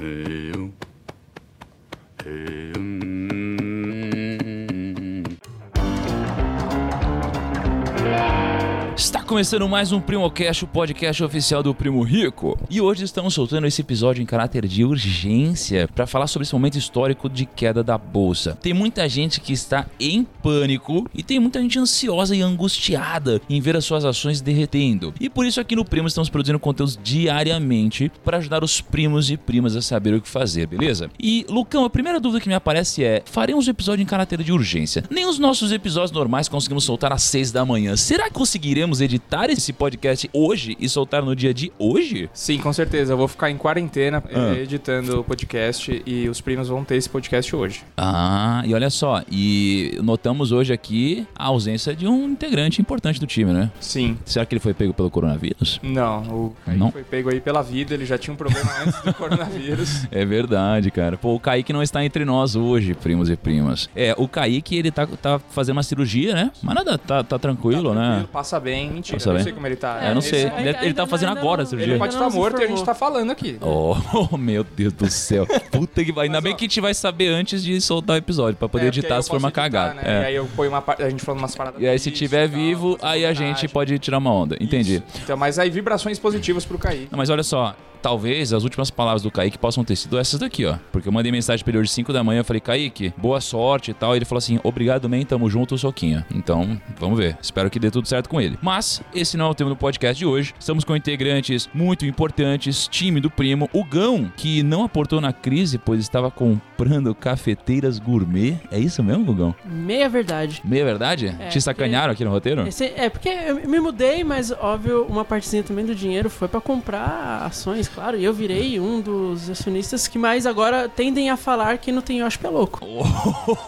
Eu. Eu. Está começando mais um PrimoCast, o podcast oficial do Primo Rico. E hoje estamos soltando esse episódio em caráter de urgência para falar sobre esse momento histórico de queda da bolsa. Tem muita gente que está em pânico e tem muita gente ansiosa e angustiada em ver as suas ações derretendo. E por isso aqui no Primo estamos produzindo conteúdos diariamente para ajudar os primos e primas a saber o que fazer, beleza? E Lucão, a primeira dúvida que me aparece é: faremos um episódio em caráter de urgência? Nem os nossos episódios normais conseguimos soltar às 6 da manhã. Será que conseguiremos editar esse podcast hoje e soltar no dia de hoje? Sim, com certeza. Eu vou ficar em quarentena Ah. eh, editando o podcast e os primos vão ter esse podcast hoje. Ah, e olha só, e notamos hoje aqui a ausência de um integrante importante do time, né? Sim. Será que ele foi pego pelo coronavírus? Não, o Kaique Não? foi pego aí pela vida, ele já tinha um problema antes do coronavírus. É verdade, cara. Pô, o Kaique não está entre nós hoje, primos e primas. É, o Kaique, ele tá, tá fazendo uma cirurgia, né? Mas nada, tá, tá tranquilo, né? Tranquilo, Passa bem. Mentira, Passa eu não sei como ele tá. É, eu não Esse- sei. Ele, Ele, ele tá fazendo agora a cirurgia. ele pode estar não morto e a gente tá falando aqui. Oh, meu Deus do céu. Puta que vai. Ainda bem ó, que a gente vai saber antes de soltar o episódio, pra poder É, editar se for uma cagada. Né? É. E aí eu ponho uma a gente falando umas paradas. E aí, se tiver vivo, aí a gente pode tirar uma onda. Entendi. Então, mas aí vibrações positivas pro Kaique. Não, mas olha só, talvez as últimas palavras do Kaique possam ter sido essas daqui, ó. Porque eu mandei mensagem pra ele hoje 5 da manhã, eu falei, Kaique, boa sorte e tal. E ele falou assim, obrigado, man, tamo junto, soquinha. Então, vamos ver. Espero que dê tudo certo com ele. Mas, esse não é o tema do podcast de hoje. Estamos com integrantes muito importantes, time do primo, o Gão, que não aportou na crise, pois estava comprando cafeteiras gourmet. É isso mesmo, Gugão? Meia verdade. Meia verdade? É, Te sacanearam aqui no roteiro? Esse- é, porque eu me mudei, mas óbvio, uma partezinha também do dinheiro foi pra comprar ações, claro. E eu virei um dos acionistas que mais agora tendem a falar que não tem hóspede é louco.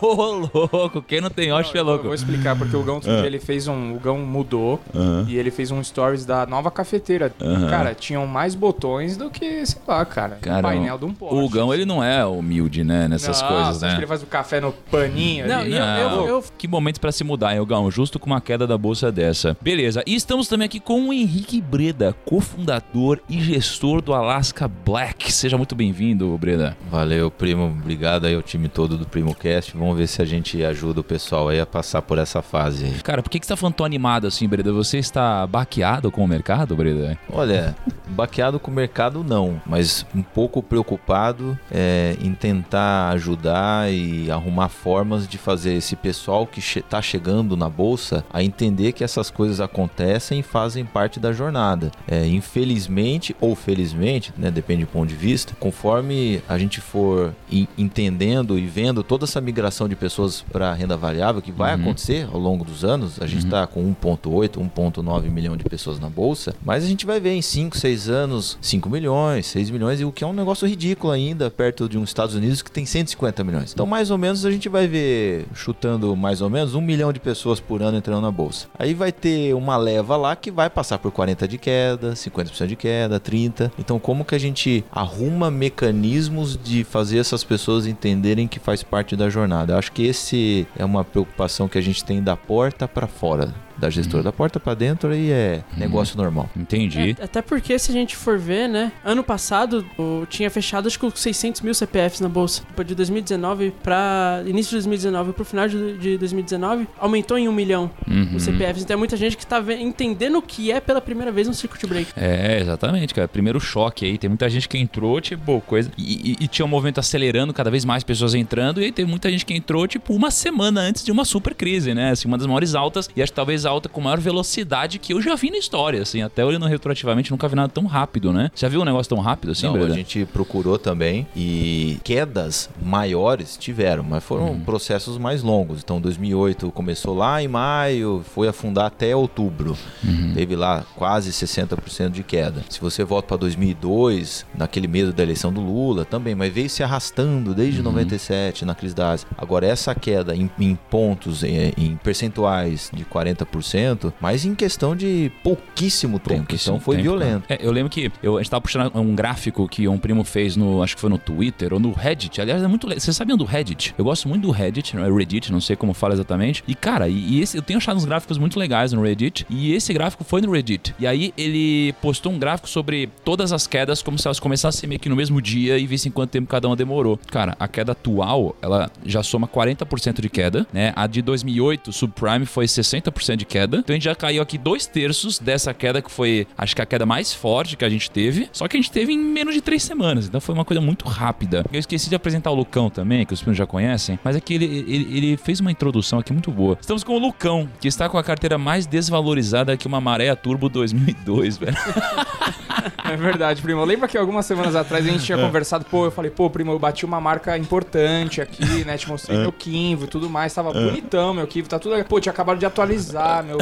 Ô, louco, quem não tem hóspede é Eu louco. vou explicar, porque o Gão, outro dia, ele fez um. O Gão mudou e ele fez um stories da nova cafeteira. Cara, tinham mais botões do que, sei lá, cara. Cara, painel de um Porsche. O Gão, ele não é humilde, né, nessas Não, coisas, né? que ele faz o café no paninho Não, ali? e eu- Não. eu- Que momento pra se mudar, hein, Gão? Justo com uma queda da bolsa dessa. Beleza, e estamos também aqui com o Henrique Breda, cofundador e gestor do Alaska Black. Seja muito bem-vindo, Breda. Valeu, primo. Obrigado aí ao time todo do PrimoCast. Vamos ver se a gente ajuda o pessoal aí a passar por essa fase aí. Cara, por que, que você tá falando tão animado assim, Breda? Você está baqueado com o mercado, Breda? Olha, baqueado com o mercado não, mas um pouco preocupado é, em tentar ajudar e arrumar formas de fazer esse pessoal que che tá chegando na bolsa a entender que essas coisas acontecem e fazem parte da jornada. É, infelizmente ou felizmente, né, depende do ponto de vista, conforme a gente for en- entendendo e vendo toda essa migração de pessoas para renda variável que vai Uhum. acontecer ao longo dos anos, a gente está com 1,8, 1,9 milhão de pessoas na bolsa, mas a gente vai ver em 5, 6 anos 5 milhões, 6 milhões, e o que é um negócio ridículo ainda, perto de uns Estados Unidos que tem 150 milhões. Então, mais ou menos, a gente vai ver, chutando mais ou menos, um milhão de pessoas por ano entrando na bolsa. Aí vai ter uma leva lá que vai passar por 40 de queda, 50% de queda, 30%. Então, como que a gente arruma mecanismos de fazer essas pessoas entenderem que faz parte da jornada? Eu acho que esse é uma preocupação que a gente tem da porta para fora da gestora. Da porta para dentro aí é negócio normal. Entendi. É, até porque, se a gente for ver, né? Ano passado, o, tinha fechado acho que com 600 mil CPFs na bolsa. Depois de 2019 pra início de 2019 pro final de, de 2019, aumentou em um milhão Uhum. os CPFs. Então é muita gente que tá ve- entendendo o que é pela primeira vez um circuit break. É, exatamente, cara. Primeiro choque aí. Tem muita gente que entrou, tipo, coisa. E, e- e tinha um movimento acelerando, cada vez mais pessoas entrando. E aí teve muita gente que entrou, tipo, uma semana antes de uma super crise, né? Assim, uma das maiores altas. E acho que talvez alta com maior velocidade que eu já vi na história, assim. Até olhando retroativamente, nunca vi nada tão rápido, né? Já viu um negócio tão rápido assim, Não, a gente procurou também e quedas maiores tiveram, mas foram Uhum. processos mais longos. Então, 2008 começou lá em maio, foi afundar até outubro. Uhum. Teve lá quase 60% de queda. Se você volta para 2002, naquele medo da eleição do Lula também, mas veio se arrastando desde 97 na crise da Ásia. Agora, essa queda em, em pontos, em, em percentuais de 40%, 30%, mas em questão de pouquíssimo tempo. Pouquíssimo então foi tempo, violento. cara. É, eu lembro que eu, a gente tava puxando um gráfico que um primo fez no, acho que foi no Twitter ou no Reddit. Aliás, é muito legal. Vocês sabiam do Reddit? Eu gosto muito do Reddit, não é Reddit, não sei como fala exatamente. E cara, e, e esse eu tenho achado uns gráficos muito legais no Reddit. E esse gráfico foi no Reddit. E aí ele postou um gráfico sobre todas as quedas, como se elas começassem meio que no mesmo dia e vissem quanto tempo cada uma demorou. Cara, a queda atual, ela já soma 40% de queda, né? A de 2008, subprime, foi 60% de queda. Então a gente já caiu aqui dois terços dessa queda que foi, acho que a queda mais forte que a gente teve. Só que a gente teve em menos de três semanas. Então foi uma coisa muito rápida. Eu esqueci de apresentar o Lucão também, que os primos já conhecem. Mas é que ele, ele, ele fez uma introdução aqui muito boa. Estamos com o Lucão, que está com a carteira mais desvalorizada que uma maré Turbo 2002, velho. É verdade, primo. Lembra que algumas semanas atrás a gente tinha conversado, pô, eu falei, pô, primo, eu bati uma marca importante aqui, né? Te mostrei meu Kinvo e tudo mais. Tava bonitão meu Kinvo, tá tudo. Pô, tinha acabado de atualizar, meu.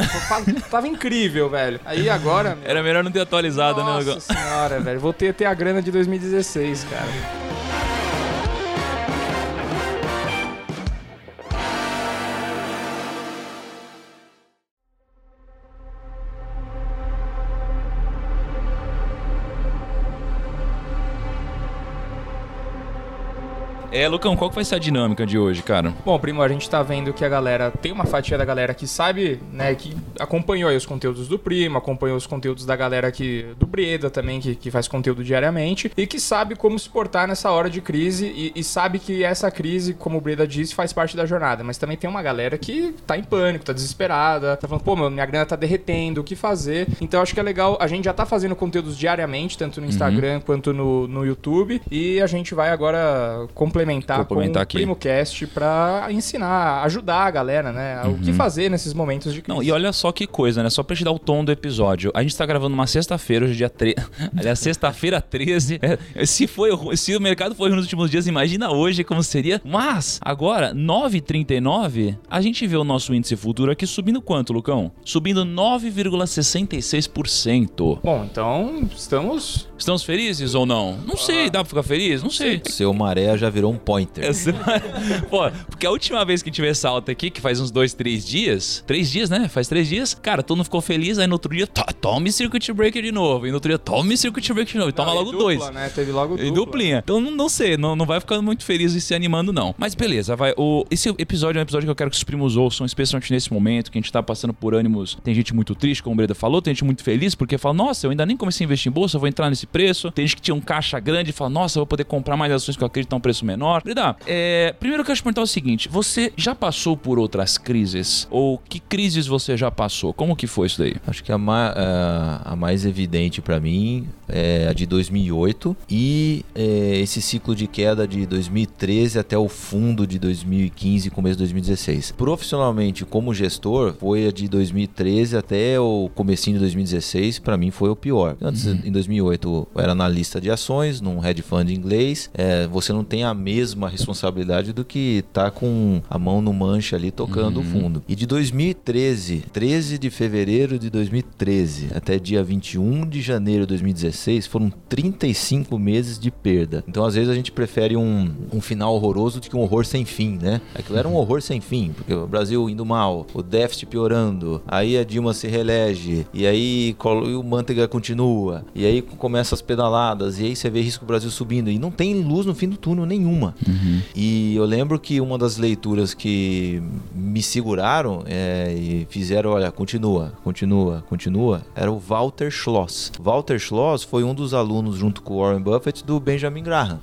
Tava incrível, velho. Aí agora. Meu, Era melhor não ter atualizado, né, nossa senhora, velho. Voltei a ter a grana de 2016, cara. É, Lucão, qual que vai ser a dinâmica de hoje, cara? Bom, primo, a gente tá vendo que a galera tem uma fatia da galera que sabe, né, que acompanhou aí os conteúdos do primo, acompanhou os conteúdos da galera que do Breda também, que, que faz conteúdo diariamente, e que sabe como se portar nessa hora de crise e, e sabe que essa crise, como o Breda disse, faz parte da jornada. Mas também tem uma galera que tá em pânico, tá desesperada, tá falando, pô, meu, minha grana tá derretendo, o que fazer? Então acho que é legal, a gente já tá fazendo conteúdos diariamente, tanto no Instagram quanto no, no YouTube, e a gente vai agora complementar, Complementar com aqui. o PrimoCast pra ensinar, ajudar a galera, né, o que fazer nesses momentos de crise. Não, e olha só que coisa, né? Só pra te dar o tom do episódio. A gente tá gravando uma sexta-feira, hoje é dia 13. Aliás, sexta-feira 13. É, se, foi, se o mercado foi ruim nos últimos dias, imagina hoje como seria. Mas, agora, 9,39, a gente vê o nosso índice futuro aqui subindo quanto, Lucão? Subindo 9,66%. Bom, então estamos Estamos felizes ou não? Não sei, dá pra ficar feliz? Não sei. Seu maré já virou um pointer. Essa- Pô, porque a última vez que tive essa alta aqui, que faz uns dois, três dias, três dias, né? Faz três dias, cara, todo mundo ficou feliz, aí no outro dia, to- tome circuit breaker de novo, e no outro dia, tome circuit breaker de novo, e toma logo dupla, dois. né? Teve logo E dupla. duplinha. Então não, não sei, não, não vai ficando muito feliz e se animando, não. Mas beleza, vai. O, esse episódio é um episódio que eu quero que os primos ouçam, especialmente nesse momento, que a gente tá passando por ânimos. Tem gente muito triste, como o Breda falou, tem gente muito feliz, porque fala, nossa, eu ainda nem comecei a investir em bolsa, eu vou entrar nesse preço. Tem gente que tinha um caixa grande e fala, nossa, vou poder comprar mais ações que eu acredito a um preço menor. Breda, é, primeiro eu quero te perguntar o seguinte: você já passou por outras crises? Ou que crises você já passou? Como que foi isso daí? Acho que a, ma- a- a mais evidente pra mim é a de 2008 e é, esse ciclo de queda de 2013 até o fundo de 2015 começo de 2016. Profissionalmente, como gestor, foi a de 2013 até o comecinho de 2016, pra mim foi o pior. Antes, em 2008, eu era analista de ações num hedge fund inglês. É, você não tem a mesma responsabilidade do que tá com a mão no manche ali tocando o fundo. E de 2013, 13 de fevereiro de 2013 até dia 21 de janeiro de 2016, foram 35 meses de perda. Então, às vezes, a gente prefere um, um final horroroso do que um horror sem fim, né? Aquilo era um horror sem fim, porque o Brasil indo mal, o déficit piorando, aí a Dilma se reelege, e aí o Manteiga continua, e aí começa as pedaladas, e aí você vê risco do Brasil subindo, e não tem luz no fim do túnel nenhuma. E eu lembro que uma das leituras que me seguraram é, e fizeram, olha, continua, continua, continua, era o Walter Schloss. Walter Schloss foi um dos alunos, junto com o Warren Buffett, do Benjamin Graham,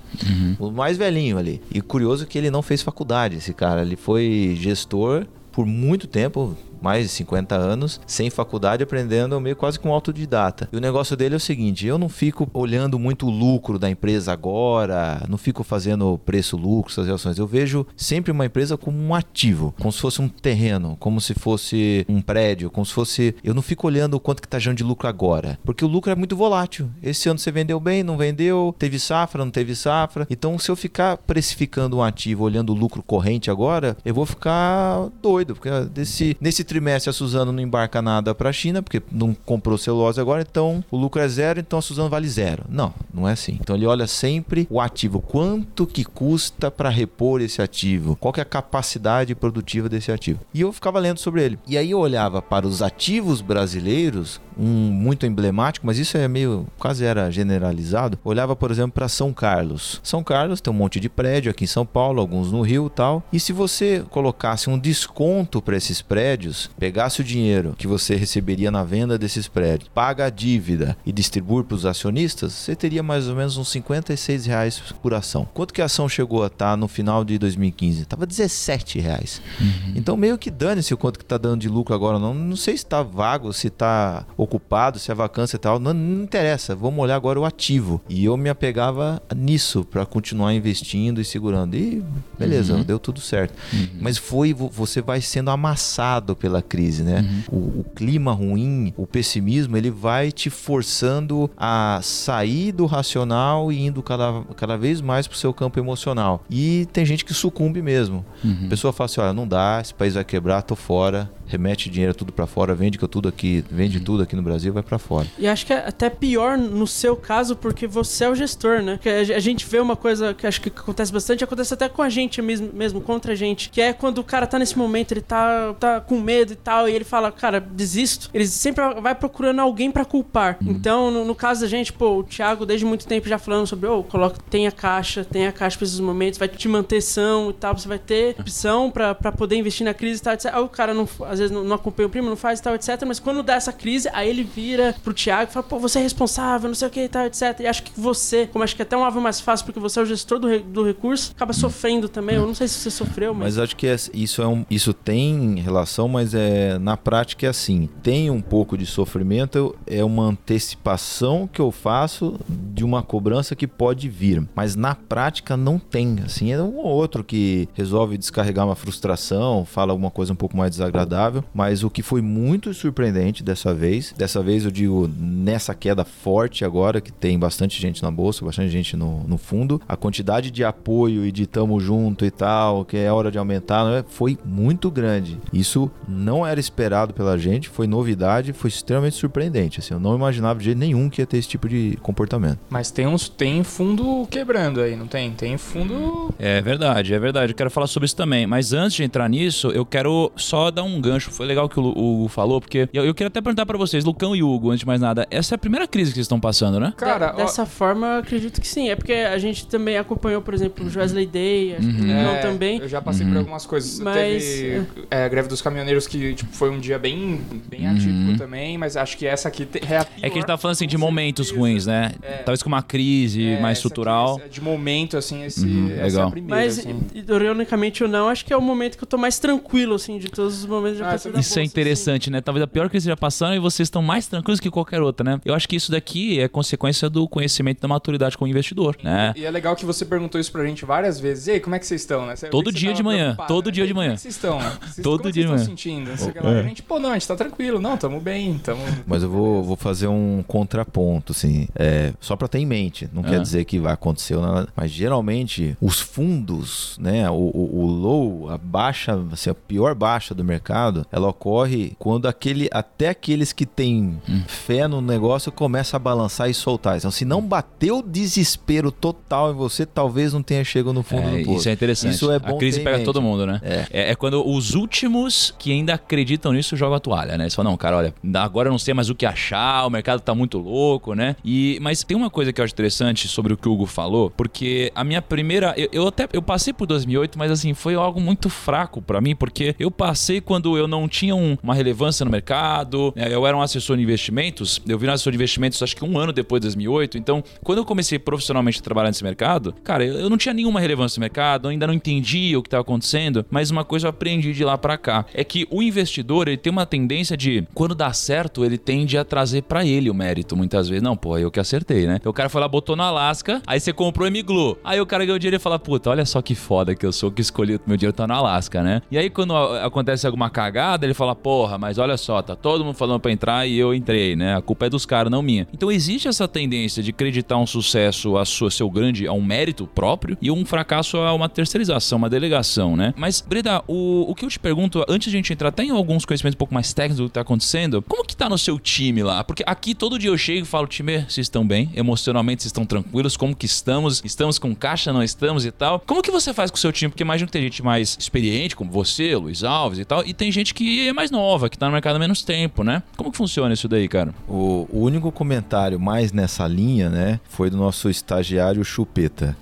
o mais velhinho ali. E curioso que ele não fez faculdade, esse cara. Ele foi gestor por muito tempo, mais de 50 anos, sem faculdade, aprendendo meio quase com autodidata. E o negócio dele é o seguinte: eu não fico olhando muito o lucro da empresa agora, não fico fazendo preço-lucro, essas relações. Eu vejo sempre uma empresa como um ativo, como se fosse um terreno, como se fosse um prédio, como se fosse. Eu não fico olhando o quanto que tá gerando de lucro agora, porque o lucro é muito volátil. Esse ano você vendeu bem, não vendeu, teve safra, não teve safra. Então, se eu ficar precificando um ativo olhando o lucro corrente agora, eu vou ficar doido, porque desse, nesse trimestre a Suzano não embarca nada para a China, porque não comprou celulose agora, então o lucro é zero, então a Suzano vale zero. Não, não é assim. Então ele olha sempre o ativo, quanto que custa para repor esse ativo, qual que é a capacidade produtiva desse ativo. E eu ficava lendo sobre ele. E aí eu olhava para os ativos brasileiros, um muito emblemático, mas isso é meio quase era generalizado. Olhava, por exemplo, para São Carlos. São Carlos tem um monte de prédio aqui em São Paulo, alguns no Rio, tal. E se você colocasse um desconto para esses prédios, pegasse o dinheiro que você receberia na venda desses prédios, paga a dívida e distribui para os acionistas, você teria mais ou menos uns 56 reais por ação. Quanto que a ação chegou a estar tá no final de 2015? Tava 17 reais. Uhum. Então meio que dane-se o quanto que tá dando de lucro agora. Não, não sei se está vago, se está ocupado, se é vacância e tal. Não, não interessa. Vamos olhar agora o ativo. E eu me apegava nisso para continuar investindo e segurando. E beleza, uhum. deu tudo certo. Uhum. Mas foi, você vai sendo amassado pela crise, né? Uhum. O, o, clima ruim, o pessimismo, ele vai te forçando a sair do racional e indo cada, cada vez mais pro seu campo emocional. E tem gente que sucumbe mesmo. Uhum. A pessoa fala assim: olha, não dá, esse país vai quebrar, tô fora remete dinheiro tudo para fora, vende que tudo aqui, vende tudo aqui no Brasil, vai para fora. E acho que é até pior no seu caso porque você é o gestor, né? Que a gente vê uma coisa que acho que acontece bastante, acontece até com a gente mesmo, mesmo contra a gente, que é quando o cara tá nesse momento, ele tá, tá com medo e tal, e ele fala, cara, desisto. Ele sempre vai procurando alguém para culpar. Uhum. Então, no, no, caso da gente, pô, o Thiago desde muito tempo já falando sobre, ô, oh, coloca, tem a caixa, tem a caixa pra esses momentos, vai te manter são e tal, você vai ter opção para poder investir na crise e tal, etc. Aí o cara não, às vezes não, não acompanha o primo, não faz e tal, etc. Mas quando dá essa crise, aí ele vira pro Thiago e fala, pô, você é responsável, não sei o que e tal, etc. E acho que você, como acho que é até um alvo mais fácil, porque você é o gestor do, re, do recurso, acaba sofrendo também. Eu não sei se você sofreu, mas. Mas acho que é, isso, é um, isso tem relação, mas é na prática é assim. Tem um pouco de sofrimento, é uma antecipação que eu faço de uma cobrança que pode vir. Mas na prática não tem. Assim, é um ou outro que resolve descarregar uma frustração, fala alguma coisa um pouco mais desagradável, mas mas o que foi muito surpreendente dessa vez, dessa vez eu digo nessa queda forte agora, que tem bastante gente na bolsa, bastante gente no, no fundo, a quantidade de apoio e de tamo junto e tal, que é hora de aumentar, né, foi muito grande. Isso não era esperado pela gente, foi novidade, foi extremamente surpreendente. Assim, eu não imaginava de jeito nenhum que ia ter esse tipo de comportamento. Mas tem uns tem fundo quebrando aí, não tem? Tem fundo. É verdade, é verdade. Eu quero falar sobre isso também. Mas antes de entrar nisso, eu quero só dar um gancho. Foi legal que o Hugo falou, porque eu, eu queria até perguntar para vocês, Lucão e Hugo, antes de mais nada, essa é a primeira crise que vocês estão passando, né? Cara, dessa ó... forma, acredito que sim. É porque a gente também acompanhou, por exemplo, o Wesley Day, acho uhum. é, também. Eu já passei uhum. por algumas coisas. Mas... Teve é, a greve dos caminhoneiros que tipo, foi um dia bem, bem uhum. atípico também, mas acho que essa aqui é a pior, É que a gente tá falando assim de momentos ruins, né? É. Talvez com uma crise é, mais estrutural. Aqui, de momento, assim, esse, uhum, essa legal. é a primeira. Mas, assim. ironicamente ou não, acho que é o momento que eu tô mais tranquilo, assim, de todos os momentos de ah, Isso bolsa, é interessante, assim. né? Talvez a pior crise já passando e vocês estão mais tranquilos que qualquer outra, né? Eu acho que isso daqui é consequência do conhecimento da maturidade como investidor, né? E é legal que você perguntou isso pra gente várias vezes. E aí, como é que vocês estão, né? todo dia de manhã, todo né? dia de manhã. Como é vocês estão? Vocês, todo como dia de manhã. sentindo? É. A gente, pô, não, a gente tá tranquilo. Não, tamo bem, tamo... Mas eu vou, vou fazer um contraponto, assim, é, só pra ter em mente. Não é. quer dizer que vai acontecer nada, mas geralmente os fundos, né, o, o, o low, a baixa, assim, a pior baixa do mercado, ela ocorre quando aquele, até aqueles que têm hum. fé no negócio começam a balançar e soltar. Então, se não bateu desespero total em você, talvez não tenha chegado no fundo é, do poço. Isso é interessante. Isso é bom a crise pega todo mundo, né? É. é. é. quando os últimos que ainda acreditam nisso jogam a toalha, né? Eles falam, não, cara, olha, agora eu não sei mais o que achar, o mercado tá muito louco, né? E, mas tem uma coisa que eu acho interessante sobre o que o Hugo falou, porque a minha primeira. Eu, eu até eu passei por 2008, mas assim, foi algo muito fraco para mim, porque eu passei quando eu não tinha um, uma relevância no mercado, né? eu era um assessor de investimentos, eu vi um assessor de investimentos acho que um ano depois de 2008, então quando eu comecei profissionalmente a trabalhar nesse mercado, cara, eu, eu não tinha nenhuma relevância no mercado, eu ainda não entendia o que estava acontecendo, mas uma coisa eu aprendi de lá para cá é que o investidor ele tem uma tendência de quando dá certo ele tende a trazer para ele o mérito muitas vezes, não, pô, eu que acertei, né? Então o cara foi lá botou na Alasca, aí você comprou Emiglu, aí o cara ganhou dinheiro e fala, puta, olha só que foda que eu sou que escolhi meu dinheiro tá no Alasca, né? E aí quando acontece alguma cagada cagada, ele fala, porra, mas olha só, tá todo mundo falando pra entrar e eu entrei, né? A culpa é dos caras, não minha. Então existe essa tendência de acreditar um sucesso a sua, seu grande, a um mérito próprio e um fracasso a uma terceirização, uma delegação, né? Mas, Breda, o, o que eu te pergunto, antes de a gente entrar até em alguns conhecimentos um pouco mais técnicos do que tá acontecendo, como que tá no seu time lá? Porque aqui todo dia eu chego e falo, time, vocês estão bem? Emocionalmente vocês estão tranquilos? Como que estamos? Estamos com caixa, não estamos e tal? Como que você faz com o seu time? Porque imagino que tem gente mais experiente, como você, Luiz Alves e tal, e tem gente que é mais nova, que tá no mercado há menos tempo, né? Como que funciona isso daí, cara? O, o único comentário mais nessa linha, né, foi do nosso estagiário Chupeta.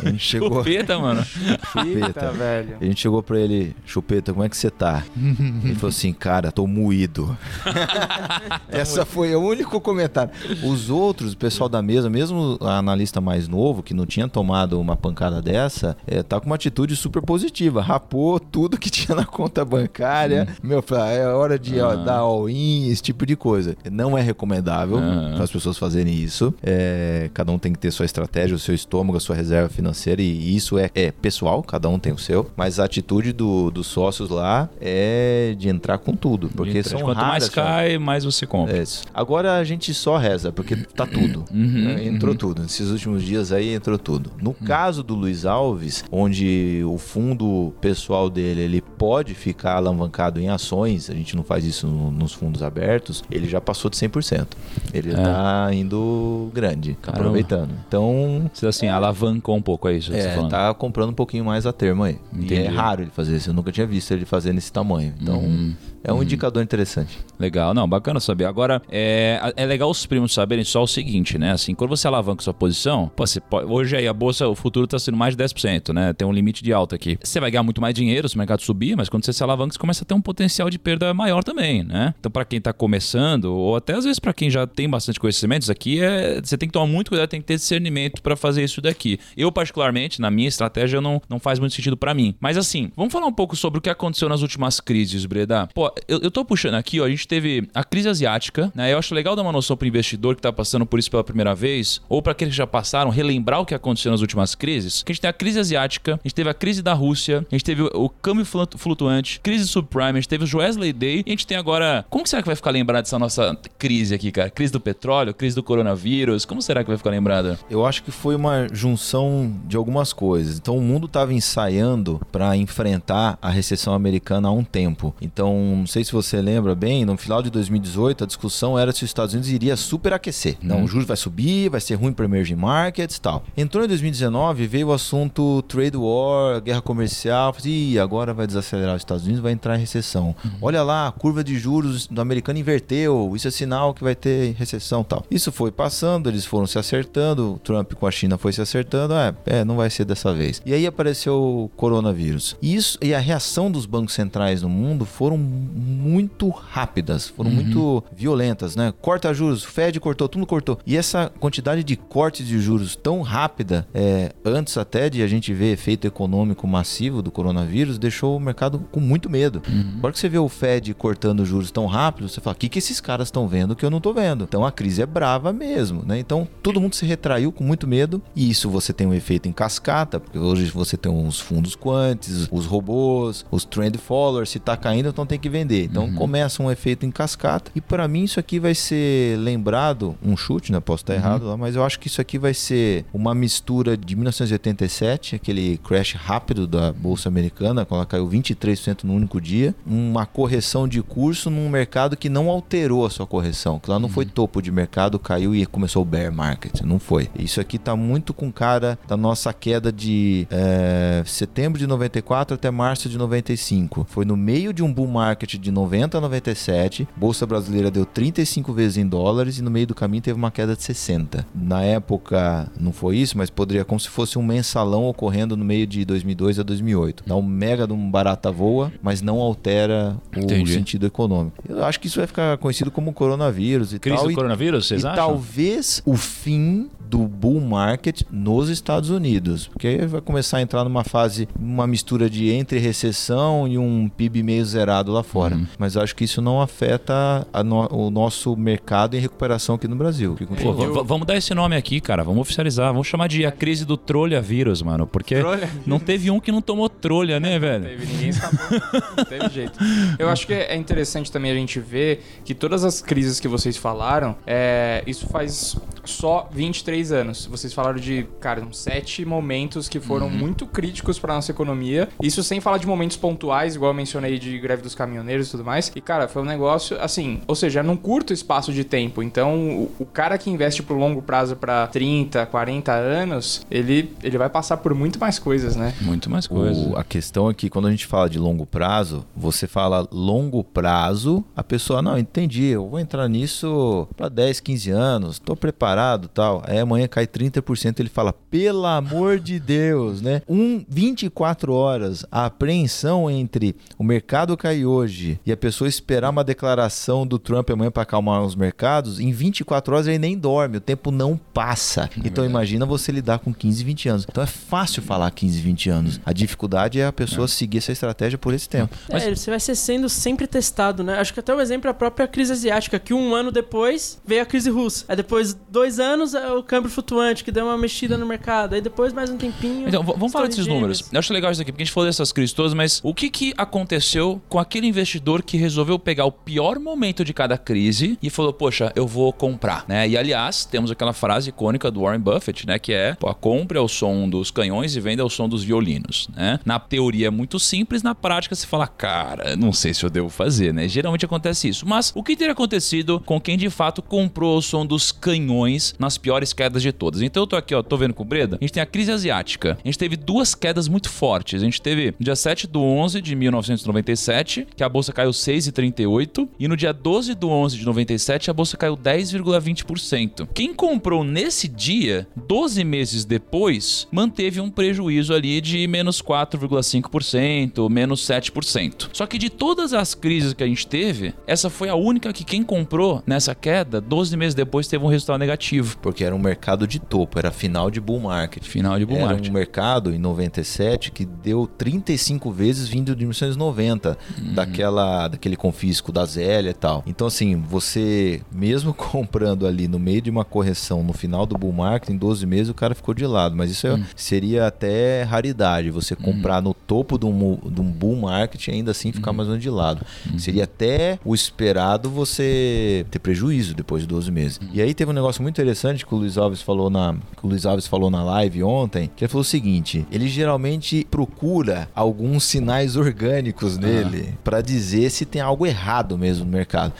A gente chegou... Chupeta, mano. Chupeta. velho. A gente chegou pra ele, Chupeta, como é que você tá? ele falou assim, cara, tô moído. Essa foi o único comentário. Os outros, o pessoal da mesa, mesmo a analista mais novo, que não tinha tomado uma pancada dessa, é, tá com uma atitude super positiva. Rapou tudo que tinha na conta bancária. Meu, é hora de ó, Ah. dar all-in, esse tipo de coisa. Não é recomendável Ah. para as pessoas fazerem isso. É, cada um tem que ter sua estratégia, o seu estômago, a sua reserva financeira, e isso é, é pessoal, cada um tem o seu. Mas a atitude do- dos sócios lá é de entrar com tudo. Porque são Quanto raras, mais sabe? cai, mais você compra. É. Agora a gente só reza, porque tá tudo. Uhum, né? Entrou tudo. Nesses últimos dias aí entrou tudo. No caso do Luiz Alves, onde o fundo pessoal dele ele pode ficar alavancado em ações, a gente não faz isso no- nos fundos abertos, ele já passou de 100%. Ele É. tá indo grande, Caramba. aproveitando. Então, Você assim, alavancou um pouco, é que você tá é, tá comprando um pouquinho mais a termo aí. Entendi. E é raro ele fazer isso. Eu nunca tinha visto ele fazer nesse tamanho. Então, Uhum. É um indicador interessante. Legal, não, bacana saber. Agora, é, é legal os primos saberem só o seguinte, né? Assim, quando você alavanca sua posição, pô, você pode- hoje aí a bolsa, o futuro tá sendo mais de 10%, né? Tem um limite de alta aqui. Você vai ganhar muito mais dinheiro se o mercado subir, mas quando você se alavanca, você começa a ter um potencial de perda maior também, né? Então, para quem tá começando, ou até às vezes para quem já tem bastante conhecimentos aqui, é, você tem que tomar muito cuidado, tem que ter discernimento para fazer isso daqui. Eu, particularmente, na minha estratégia, não, não faz muito sentido para mim. Mas assim, vamos falar um pouco sobre o que aconteceu nas últimas crises, Breda. Pô, eu, eu tô puxando aqui, ó, a gente teve a crise asiática, né? Eu acho legal dar uma noção pro investidor que tá passando por isso pela primeira vez, ou para aqueles que já passaram, relembrar o que aconteceu nas últimas crises. Que a gente tem a crise asiática, a gente teve a crise da Rússia, a gente teve o, o câmbio flutu- flutuante, crise subprime, a gente teve o Wesley Day, e a gente tem agora. Como que será que vai ficar lembrado dessa nossa crise aqui, cara? Crise do petróleo, crise do coronavírus, como será que vai ficar lembrada? Eu acho que foi uma junção de algumas coisas. Então o mundo estava ensaiando para enfrentar a recessão americana há um tempo. Então, não sei se você lembra bem, no final de 2018 a discussão era se os Estados Unidos iria superaquecer. Não, Uhum. o juros vai subir, vai ser ruim para emerging markets, e tal. Entrou em 2019, veio o assunto trade war, guerra comercial, falei, Ih, agora vai desacelerar os Estados Unidos, vai entrar em recessão. Olha lá, a curva de juros do americano inverteu, isso é sinal que vai ter recessão, e tal. Isso foi passando, eles foram se acertando, o Trump com a China foi se acertando, é, é, não vai ser dessa vez. E aí apareceu o coronavírus. E isso e a reação dos bancos centrais no mundo foram muito rápidas, foram muito violentas, né? Corta juros, Fed cortou, tudo cortou. E essa quantidade de cortes de juros tão rápida, é, antes até de a gente ver efeito econômico massivo do coronavírus, deixou o mercado com muito medo. Agora que você vê o Fed cortando juros tão rápido, você fala, o que, que esses caras estão vendo que eu não tô vendo? Então a crise é brava mesmo, né? Então todo mundo se retraiu com muito medo e isso você tem um efeito em cascata, porque hoje você tem uns fundos quantes, os robôs, os trend followers, se tá caindo, então tem que vender. Então começa um efeito em cascata e para mim isso aqui vai ser lembrado, um chute, né? Posso estar errado lá, mas eu acho que isso aqui vai ser uma mistura de 1987, aquele crash rápido da bolsa americana, quando ela caiu 23% no único dia, uma correção de curso num mercado que não alterou a sua correção, que lá não foi topo de mercado, caiu e começou o bear market, não foi. Isso aqui tá muito com cara da nossa queda de eh, setembro de 94 até março de 95. Foi no meio de um bull market de 90 a 97, bolsa brasileira deu 35 vezes em dólares e no meio do caminho teve uma queda de 60. Na época não foi isso, mas poderia como se fosse um mensalão ocorrendo no meio de 2002 a 2008. Dá um mega de um barata voa, mas não altera o Entendi. sentido econômico. Eu acho que isso vai ficar conhecido como coronavírus e Crise tal. do coronavírus, vocês e acham? talvez o fim do bull market nos Estados Unidos, porque vai começar a entrar numa fase, uma mistura de entre recessão e um PIB meio zerado lá fora. Uhum. Mas eu acho que isso não afeta a no- o nosso mercado em recuperação aqui no Brasil. Pô, v- vamos dar esse nome aqui, cara. Vamos oficializar. Vamos chamar de a crise do trolha vírus, mano. Porque Trolha não teve um que não tomou trolha, né, velho? Teve, ninguém escapou. não teve jeito. Eu acho que é interessante também a gente ver que todas as crises que vocês falaram, é, isso faz só 23 anos. Vocês falaram de, cara, uns sete momentos que foram muito críticos pra nossa economia. Isso sem falar de momentos pontuais, igual eu mencionei de greve dos caminhoneiros e tudo mais. E, cara, foi um negócio, assim, ou seja, num curto espaço de tempo. Então, o, o cara que investe pro longo prazo pra 30, 40 anos, ele, ele vai passar por muito mais coisas, né? Muito mais coisa. O- a questão é que quando a gente fala de longo prazo, você fala longo prazo, a pessoa, não, entendi, eu vou entrar nisso para 10, 15 anos, tô preparado tal. Aí amanhã cai 30%, ele fala, pelo amor de Deus, né? Um 24 horas, a apreensão entre o mercado cair hoje e a pessoa esperar uma declaração do Trump amanhã para acalmar os mercados, em 24 horas ele nem dorme, o tempo não passa. Então imagina você lidar com 15, 20 anos. Então é fácil falar 15, 20 anos. A dificuldade é a pessoa seguir essa estratégia por esse tempo. É, você vai ser sendo sempre testado, né? Acho que até o exemplo é a própria crise asiática, que um ano depois veio a crise russa. Aí depois, dois anos, é o câmbio flutuante, que deu uma mexida no mercado. Aí depois, mais um tempinho. Então, vamos falar desses números. Eu acho legal isso aqui, porque a gente falou dessas crises todas, mas o que, que aconteceu com aquele investidor que resolveu pegar o pior momento de cada crise e falou, poxa, eu vou comprar, né? E aliás, temos aquela frase icônica do Warren Buffett, né? Que é, pô, a compra é o som dos canhões e venda é o som dos violinos, né? Na teoria é muito simples, na prática se fala, cara, não sei se eu devo fazer, né? Geralmente acontece isso. Mas o que teria acontecido com quem de fato comprou o som dos canhões nas piores quedas de todas? Então eu tô aqui, ó, tô vendo com o Breda, a gente tem a crise asiática. A gente teve duas quedas muito fortes. A gente teve no dia 7 do 11 de 1997, que a bolsa caiu 6,38, e no dia 12 do 11 de 97 a bolsa caiu 10,20%. Quem comprou nesse dia, 12 meses depois, manteve um prejuízo ali de menos 4,5%, menos 7%. Só que de todas as crises que a gente teve, essa foi a única que quem comprou nessa queda, 12 meses depois teve um resultado negativo. Porque era um mercado de topo, era final de bull market. Final de bull Era market. um mercado em 97 que deu 35 vezes vindo de 1990, Uhum. daquela, daquele confisco da Zélia e tal. Então, assim, você, mesmo comprando ali no meio de uma correção no final do bull market, em 12 meses o cara ficou de lado. Mas isso é- Uhum. seria até raridade, você comprar no topo de um, de um bull market e ainda assim ficar Uhum. mais ou menos de lado. Seria até o esperado você ter prejuízo depois de 12 meses. Uhum. E aí teve um negócio muito interessante que o Luiz Alves falou na, que o Luiz Alves falou na live ontem, que ele falou o seguinte: ele geralmente procura alguns sinais orgânicos nele pra dizer se tem algo errado mesmo no mercado.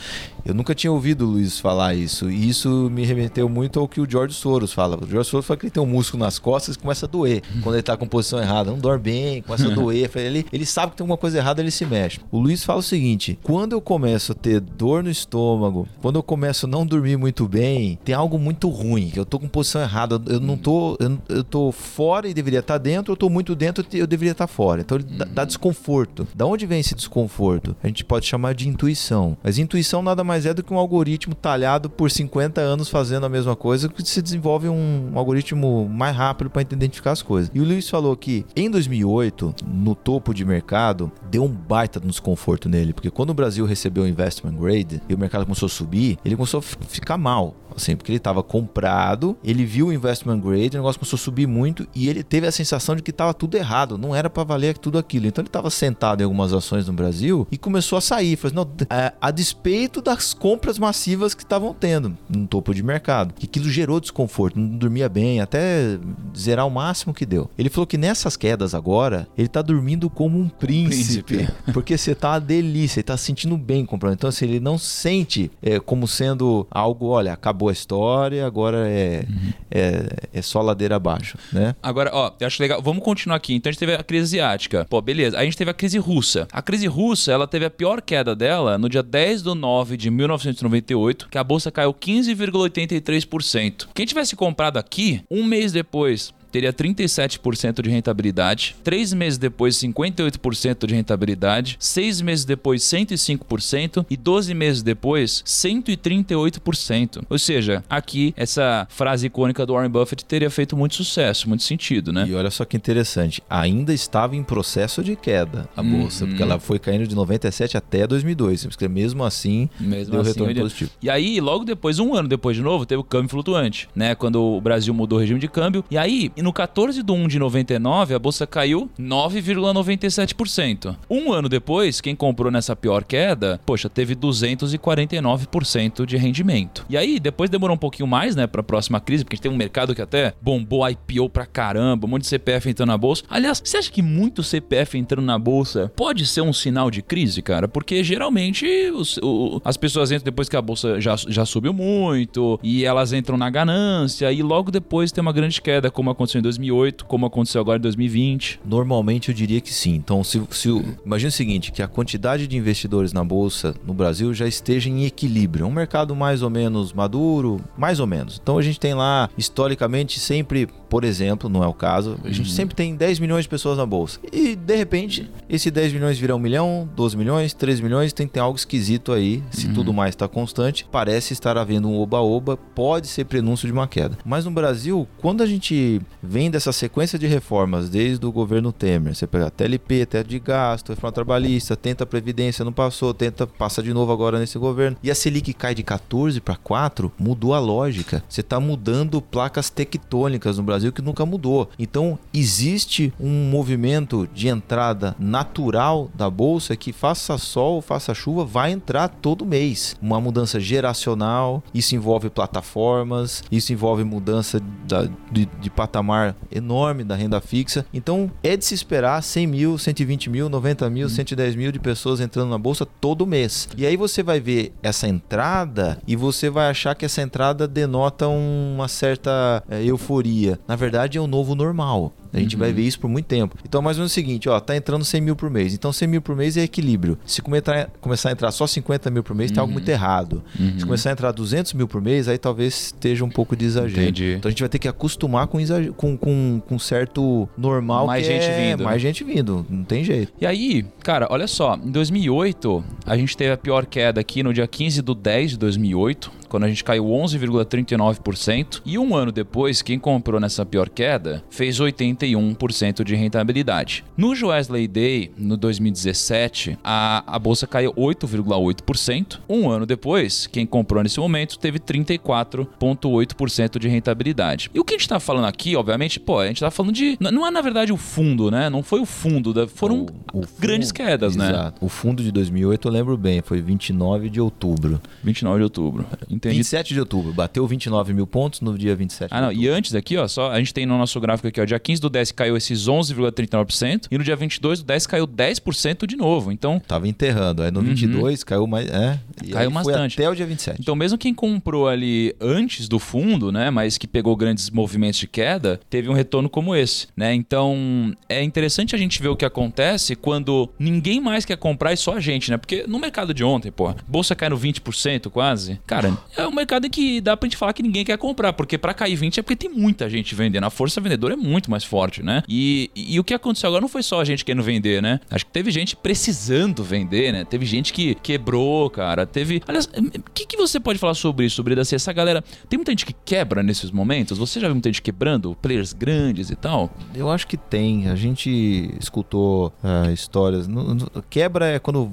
Eu nunca tinha ouvido o Luiz falar isso, e isso me remeteu muito ao que o George Soros fala. O George Soros fala que ele tem um músculo nas costas que começa a doer quando ele tá com posição errada. Não dorme bem, começa a doer. Ele, ele sabe que tem alguma coisa errada, ele se mexe. O Luiz fala o seguinte: quando eu começo a ter dor no estômago, quando eu começo a não dormir muito bem, tem algo muito ruim, que eu tô com posição errada. Eu não tô. Eu, eu tô fora e deveria estar dentro, eu tô muito dentro e eu deveria estar fora. Então ele dá, dá desconforto. Da onde vem esse desconforto? A gente pode chamar de intuição. Mas intuição nada mais é do que um algoritmo talhado por 50 anos fazendo a mesma coisa, que se desenvolve um algoritmo mais rápido para identificar as coisas. E o Luiz falou que em 2008, no topo de mercado, deu um baita de desconforto nele, porque quando o Brasil recebeu o investment grade e o mercado começou a subir, ele começou a ficar mal. Assim, porque ele estava comprado, ele viu o investment grade, o negócio começou a subir muito e ele teve a sensação de que estava tudo errado, não era para valer tudo aquilo. Então ele estava sentado em algumas ações no Brasil e começou a sair. Falou assim, não, a, a despeito das compras massivas que estavam tendo no topo de mercado, que aquilo gerou desconforto, não dormia bem, até zerar o máximo que deu. Ele falou que nessas quedas agora, ele tá dormindo como um príncipe, Príncipe. porque você tá uma delícia, ele tá se sentindo bem comprando. Então, assim, ele não sente é, como sendo algo, olha, acabou a história, agora é, é, é só ladeira abaixo, né? Agora, ó, eu acho legal. Vamos continuar aqui. Então a gente teve a crise asiática. Pô, beleza. Aí a gente teve a crise russa. A crise russa, ela teve a pior queda dela no dia 10 do 9 de 1998, que a bolsa caiu 15,83%. Quem tivesse comprado aqui, um mês depois, teria 37% de rentabilidade. Três meses depois, 58% de rentabilidade. Seis meses depois, 105%. E 12 meses depois, 138%. Ou seja, aqui essa frase icônica do Warren Buffett teria feito muito sucesso, muito sentido, né? E olha só que interessante, ainda estava em processo de queda a bolsa, Uhum. porque ela foi caindo de 97 até 2002, porque mesmo assim Mesmo deu assim, retorno ele- positivo. E aí, logo depois, um ano depois de novo, teve o câmbio flutuante, né? Quando o Brasil mudou o regime de câmbio. E aí, no 14 de 1 de 99, a bolsa caiu 9,97%. Um ano depois, quem comprou nessa pior queda, poxa, teve 249% de rendimento. E aí, depois demorou um pouquinho mais, né, pra próxima crise, porque a gente tem um mercado que até bombou IPO pra caramba, um monte de CPF entrando na bolsa. Aliás, você acha que muito CPF entrando na bolsa pode ser um sinal de crise, cara? Porque geralmente os- o- as pessoas entram depois que a bolsa já, já subiu muito e elas entram na ganância e logo depois tem uma grande queda, como aconteceu em 2008, como aconteceu agora em 2020. Normalmente eu diria que sim. Então, se, se imagine o seguinte, que a quantidade de investidores na bolsa no Brasil já esteja em equilíbrio, um mercado mais ou menos maduro, mais ou menos. Então a gente tem lá historicamente sempre, por exemplo, não é o caso, a gente sempre tem 10 milhões de pessoas na bolsa. E de repente, esse 10 milhões vira 1 milhão, 12 milhões, 13 milhões, tem que ter algo esquisito aí. Se tudo mais está constante, parece estar havendo um oba-oba, pode ser prenúncio de uma queda. Mas no Brasil, quando a gente vem dessa sequência de reformas desde o governo Temer, você pega TLP, teto de gasto, reforma trabalhista, tenta a previdência, não passou, tenta passa de novo agora nesse governo. E a Selic cai de 14 para 4, mudou a lógica. Você está mudando placas tectônicas no Brasil que nunca mudou. Então, existe um movimento de entrada natural da bolsa que faça sol, faça chuva, vai entrar todo mês. Uma mudança geracional, isso envolve plataformas, isso envolve mudança da- de, de patamar enorme da renda fixa. Então, é de se esperar 100 mil, 120 mil, 90 mil, 110 mil de pessoas entrando na bolsa todo mês. E aí você vai ver essa entrada e você vai achar que essa entrada denota uma certa é, euforia. Na verdade, é o novo normal. A gente vai ver isso por muito tempo. Então, mais ou menos o seguinte, ó, tá entrando 100 mil por mês. Então, 100 mil por mês é equilíbrio. Se começar, começar a entrar só 50 mil por mês, tem algo muito errado. Se começar a entrar 200 mil por mês, aí talvez esteja um pouco de exagero. Entendi. Então, a gente vai ter que acostumar com, exagero, com, com, com certo normal Mais que gente é vindo. Mais gente vindo, não tem jeito. E aí, cara, olha só, em 2008, a gente teve a pior queda aqui no dia 15 do 10 de 2008, quando a gente caiu 11,39%, e um ano depois, quem comprou nessa pior queda fez 81% de rentabilidade. No Joesley Day, no 2017, a, a bolsa caiu 8,8%. Um ano depois, quem comprou nesse momento teve 34,8% de rentabilidade. E o que a gente tá falando aqui, obviamente, pô, a gente tá falando de. Não é na verdade o fundo, né? Não foi o fundo, da- foram O- o grandes fundo- quedas, né? Exato. O fundo de 2008 eu lembro bem, foi 29 de outubro. 29 de outubro. Entendi. 27 de outubro, bateu 29 mil pontos no dia 27 Ah, não. de E antes aqui, ó, só a gente tem no nosso gráfico aqui, ó, dia 15 do 10 caiu esses 11,39% e no dia 22 do 10 caiu 10% de novo. Então, Tava enterrando. Aí no 22 caiu mais. É, e Uhum. Caiu bastante. até o dia 27. Então, mesmo quem comprou ali antes do fundo, né, mas que pegou grandes movimentos de queda, teve um retorno como esse, né? Então, é interessante a gente ver o que acontece quando ninguém mais quer comprar e só a gente, né? Porque no mercado de ontem, pô, bolsa caindo 20% quase. Cara, é um mercado que dá pra gente falar que ninguém quer comprar, porque pra cair 20 é porque tem muita gente vendendo. A força vendedora é muito mais forte, né? E, e, o que aconteceu agora não foi só a gente querendo vender, né? Acho que teve gente precisando vender, né? Teve gente que quebrou, cara. Teve. Aliás, o que, que você pode falar sobre isso, sobre assim, essa galera. Tem muita gente que quebra nesses momentos? Você já viu muita gente quebrando? Players grandes e tal? Eu acho que tem. A gente escutou ah, histórias. no- no- quebra é quando,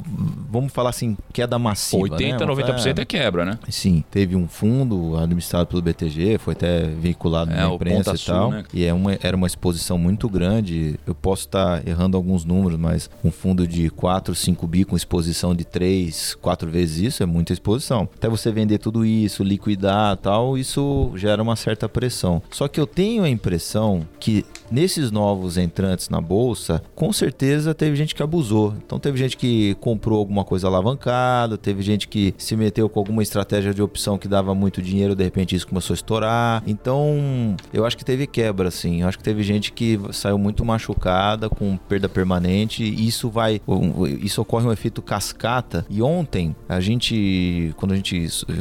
vamos falar assim, queda massiva. 80, né? 90% é quebra, né? Sim, teve um fundo administrado pelo BTG, foi até veiculado É, na imprensa e Sul, tal. né? E é uma, era uma exposição muito grande. Eu posso estar errando alguns números, mas um fundo de 4, 5 bi com exposição de 3, 4 vezes isso é muita exposição. Até você vender tudo isso, liquidar tal, isso gera uma certa pressão. Só que eu tenho a impressão que nesses novos entrantes na bolsa, com certeza teve gente que abusou. Então teve gente que comprou alguma coisa alavancada, teve gente que se meteu com alguma estratégia de opção que dava muito dinheiro, de repente isso começou a estourar. Então, eu acho que teve quebra, assim. Eu acho que teve gente que saiu muito machucada, com perda permanente. E isso vai. Isso ocorre um efeito cascata. E ontem, a gente, quando a gente eh,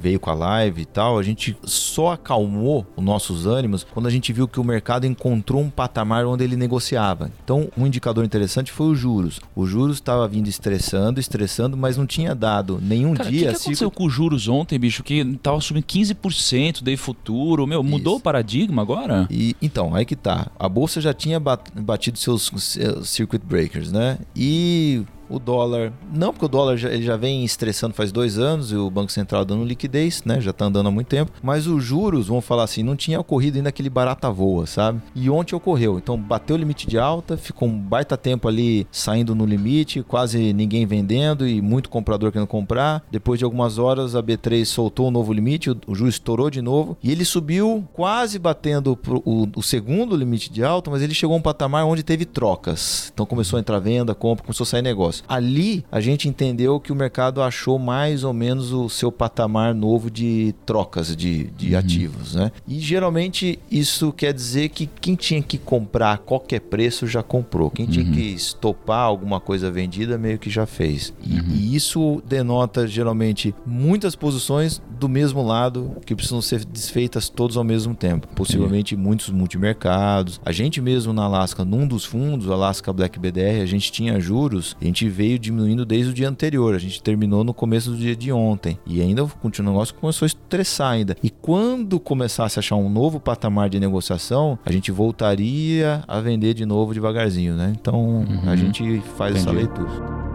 veio com a live e tal, a gente só acalmou os nossos ânimos quando a gente viu que o mercado encontrou um patamar onde ele negociava. Então, um indicador interessante foi os juros. O juros estava vindo estressando, estressando, mas não tinha dado nenhum Cara, o dia. que, que aconteceu com os juros ontem, bicho? Que tava subindo 15% daí futuro. Meu, mudou Isso. o paradigma agora? E então, aí que tá. A bolsa já tinha bat- batido seus, seus circuit breakers, né? E o dólar, não porque o dólar já, ele já vem estressando faz dois anos e o Banco Central dando liquidez, né? Já tá andando há muito tempo. Mas os juros, vamos falar assim, não tinha ocorrido ainda aquele barata voa, sabe? E ontem ocorreu. Então bateu o limite de alta, ficou um baita tempo ali saindo no limite, quase ninguém vendendo e muito comprador querendo comprar. Depois de algumas horas, a B3 soltou um novo limite, o, o juro estourou de novo e ele subiu quase batendo pro- o, o segundo limite de alta, mas ele chegou a um patamar onde teve trocas. Então começou a entrar venda, compra, começou a sair negócio. Ali a gente entendeu que o mercado achou mais ou menos o seu patamar novo de trocas de, de ativos, né? E geralmente isso quer dizer que quem tinha que comprar a qualquer preço já comprou. Quem tinha que estopar alguma coisa vendida meio que já fez. E, e isso denota geralmente muitas posições do mesmo lado que precisam ser desfeitas todos ao mesmo tempo. Possivelmente muitos multimercados. A gente mesmo na Alaska, num dos fundos, Alaska Black BDR, a gente tinha juros, a gente veio diminuindo desde o dia anterior. A gente terminou no começo do dia de ontem. E ainda continua o negócio que começou a estressar ainda. E quando começasse a achar um novo patamar de negociação, a gente voltaria a vender de novo devagarzinho, né? Então a Uhum. gente faz essa Entendi. leitura.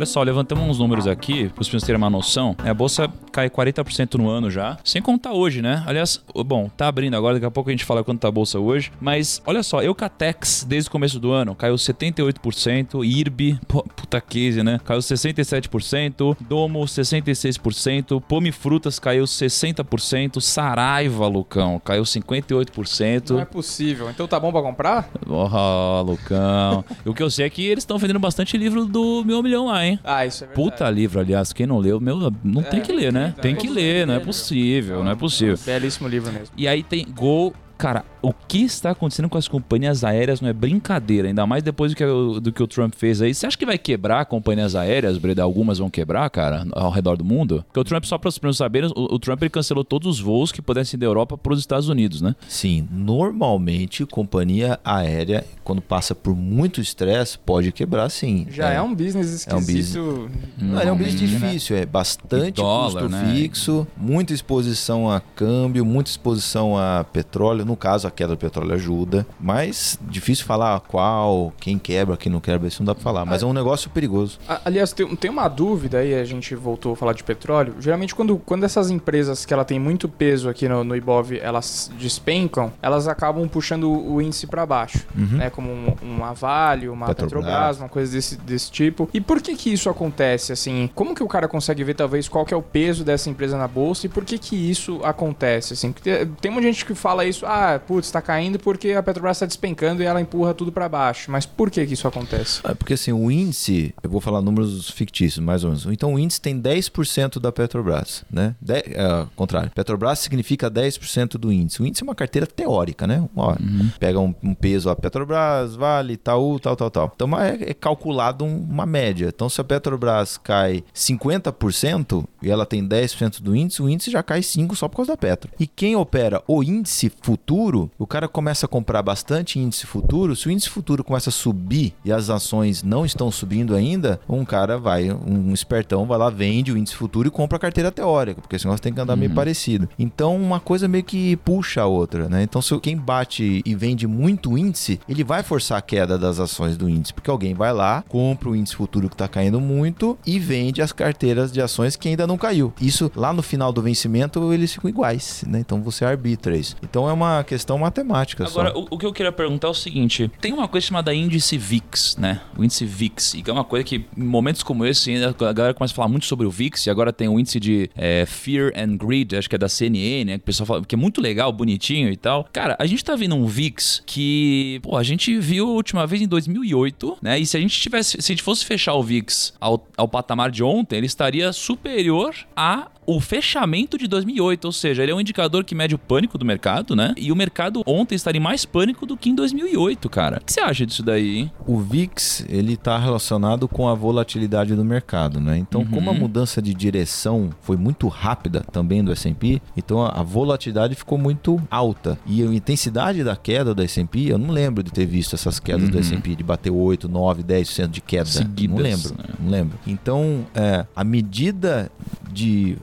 Olha só, levantamos uns números aqui, para os senhores terem uma noção. A bolsa cai 40% no ano já, sem contar hoje, né? Aliás, bom, tá abrindo agora, daqui a pouco a gente fala quanto tá a bolsa hoje. Mas olha só, Eucatex, desde o começo do ano, caiu 78%, IRB, pô, puta case, né? Caiu 67%, Domo 66%, Pome Frutas caiu 60%, Saraiva, Lucão, caiu 58%. Não é possível. Então tá bom pra comprar? Porra, Lucão. o que eu sei é que eles estão vendendo bastante livro do Meu Milhão lá, hein? Ah, isso é verdade. Puta livro, aliás, quem não leu, meu, não tem É, que ler, né? Tem que ler, não é possível, não é possível. Belíssimo livro mesmo. E aí tem Gol. Cara, o que está acontecendo com as companhias aéreas não é brincadeira, ainda mais depois do que, o- do que o Trump fez aí. Você acha que vai quebrar companhias aéreas, Breda? Algumas vão quebrar, cara, ao redor do mundo? Porque o Trump, só para os não saberem, o, o Trump ele cancelou todos os voos que pudessem ir da Europa para os Estados Unidos, né? Sim, normalmente companhia aérea, quando passa por muito estresse, pode quebrar sim. Já é, um business É um esquisito. Não, é um business né? difícil, é bastante dólar, custo né? fixo, muita exposição a câmbio, muita exposição a petróleo. No caso, a queda do petróleo ajuda, mas difícil falar qual, quem quebra, quem não quebra, isso não dá pra falar. Mas é um negócio perigoso. Aliás, tem, tem uma dúvida aí, a gente voltou a falar de petróleo. Geralmente, quando, quando essas empresas que ela tem muito peso aqui no, no Ibov, elas despencam, elas acabam puxando o, índice para baixo, né? Como um, uma Vale, uma Petrobras. Petrobras, uma coisa desse, desse tipo. E por que que isso acontece, assim? Como que o cara consegue ver, talvez, qual que é o peso dessa empresa na bolsa e por que que isso acontece, assim? Porque tem muita gente que fala isso, ah, putz, tá caindo porque a Petrobras tá despencando e ela empurra tudo para baixo. Mas por que que isso acontece? É porque assim, o índice, eu vou falar números fictícios, mais ou menos. Então o índice tem 10% da Petrobras, né? De, é, contrário. Petrobras significa 10% do índice. O índice é uma carteira teórica, né? Ó, Pega um, um peso a Petrobras, Vale, Itaú, tal, tal, tal. Então é, é calculado um- uma média. Então se a Petrobras cai 50% e ela tem 10% do índice, o índice já cai 5 só por causa da Petro. E quem opera o índice futuro, o cara começa a comprar bastante índice futuro. Se o índice futuro começa a subir e as ações não estão subindo ainda, um cara vai, um espertão vai lá, vende o índice futuro e compra a carteira teórica, porque esse negócio tem que andar meio parecido. Então uma coisa meio que puxa a outra, né? Então se quem bate e vende muito índice, ele vai forçar a queda das ações do índice, porque alguém vai lá, compra o índice futuro que está caindo muito e vende as carteiras de ações que ainda não caiu. Isso lá no final do vencimento eles ficam iguais, né? Então você arbitra isso. Então é uma questão matemática Agora, o, o que eu queria perguntar é o seguinte: tem uma coisa chamada índice VIX, né? O índice VIX, e que é uma coisa que em momentos como esse, a galera começa a falar muito sobre o VIX, e agora tem o índice de é, Fear and Greed, acho que é da CNN, né? Que o pessoal fala que é muito legal, bonitinho e tal. Cara, a gente tá vendo um VIX que, pô, a gente viu a última vez em 2008, né? E se a gente tivesse, se a gente fosse fechar o VIX ao, ao patamar de ontem, ele estaria superior a o fechamento de 2008, ou seja, ele é um indicador que mede o pânico do mercado, né? E o mercado ontem estaria em mais pânico do que em 2008, cara. O que você acha disso daí, hein? O VIX, ele está relacionado com a volatilidade do mercado, né? Então, Uhum. como a mudança de direção foi muito rápida também do S&P, então a volatilidade ficou muito alta. E a intensidade da queda do S&P, eu não lembro de ter visto essas quedas do Uhum. S&P de bater 8, 9, 10% de queda. Seguidas, não lembro, né? não lembro. Então, é, a medida de,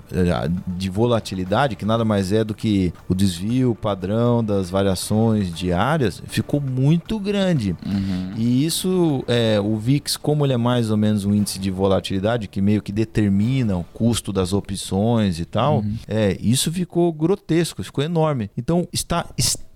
de volatilidade, que nada mais é do que o desvio padrão das variações diárias, ficou muito grande. Uhum. E isso, é, o VIX, como ele é mais ou menos um índice de volatilidade que meio que determina o custo das opções e tal, é, isso ficou grotesco, ficou enorme. Então está extremamente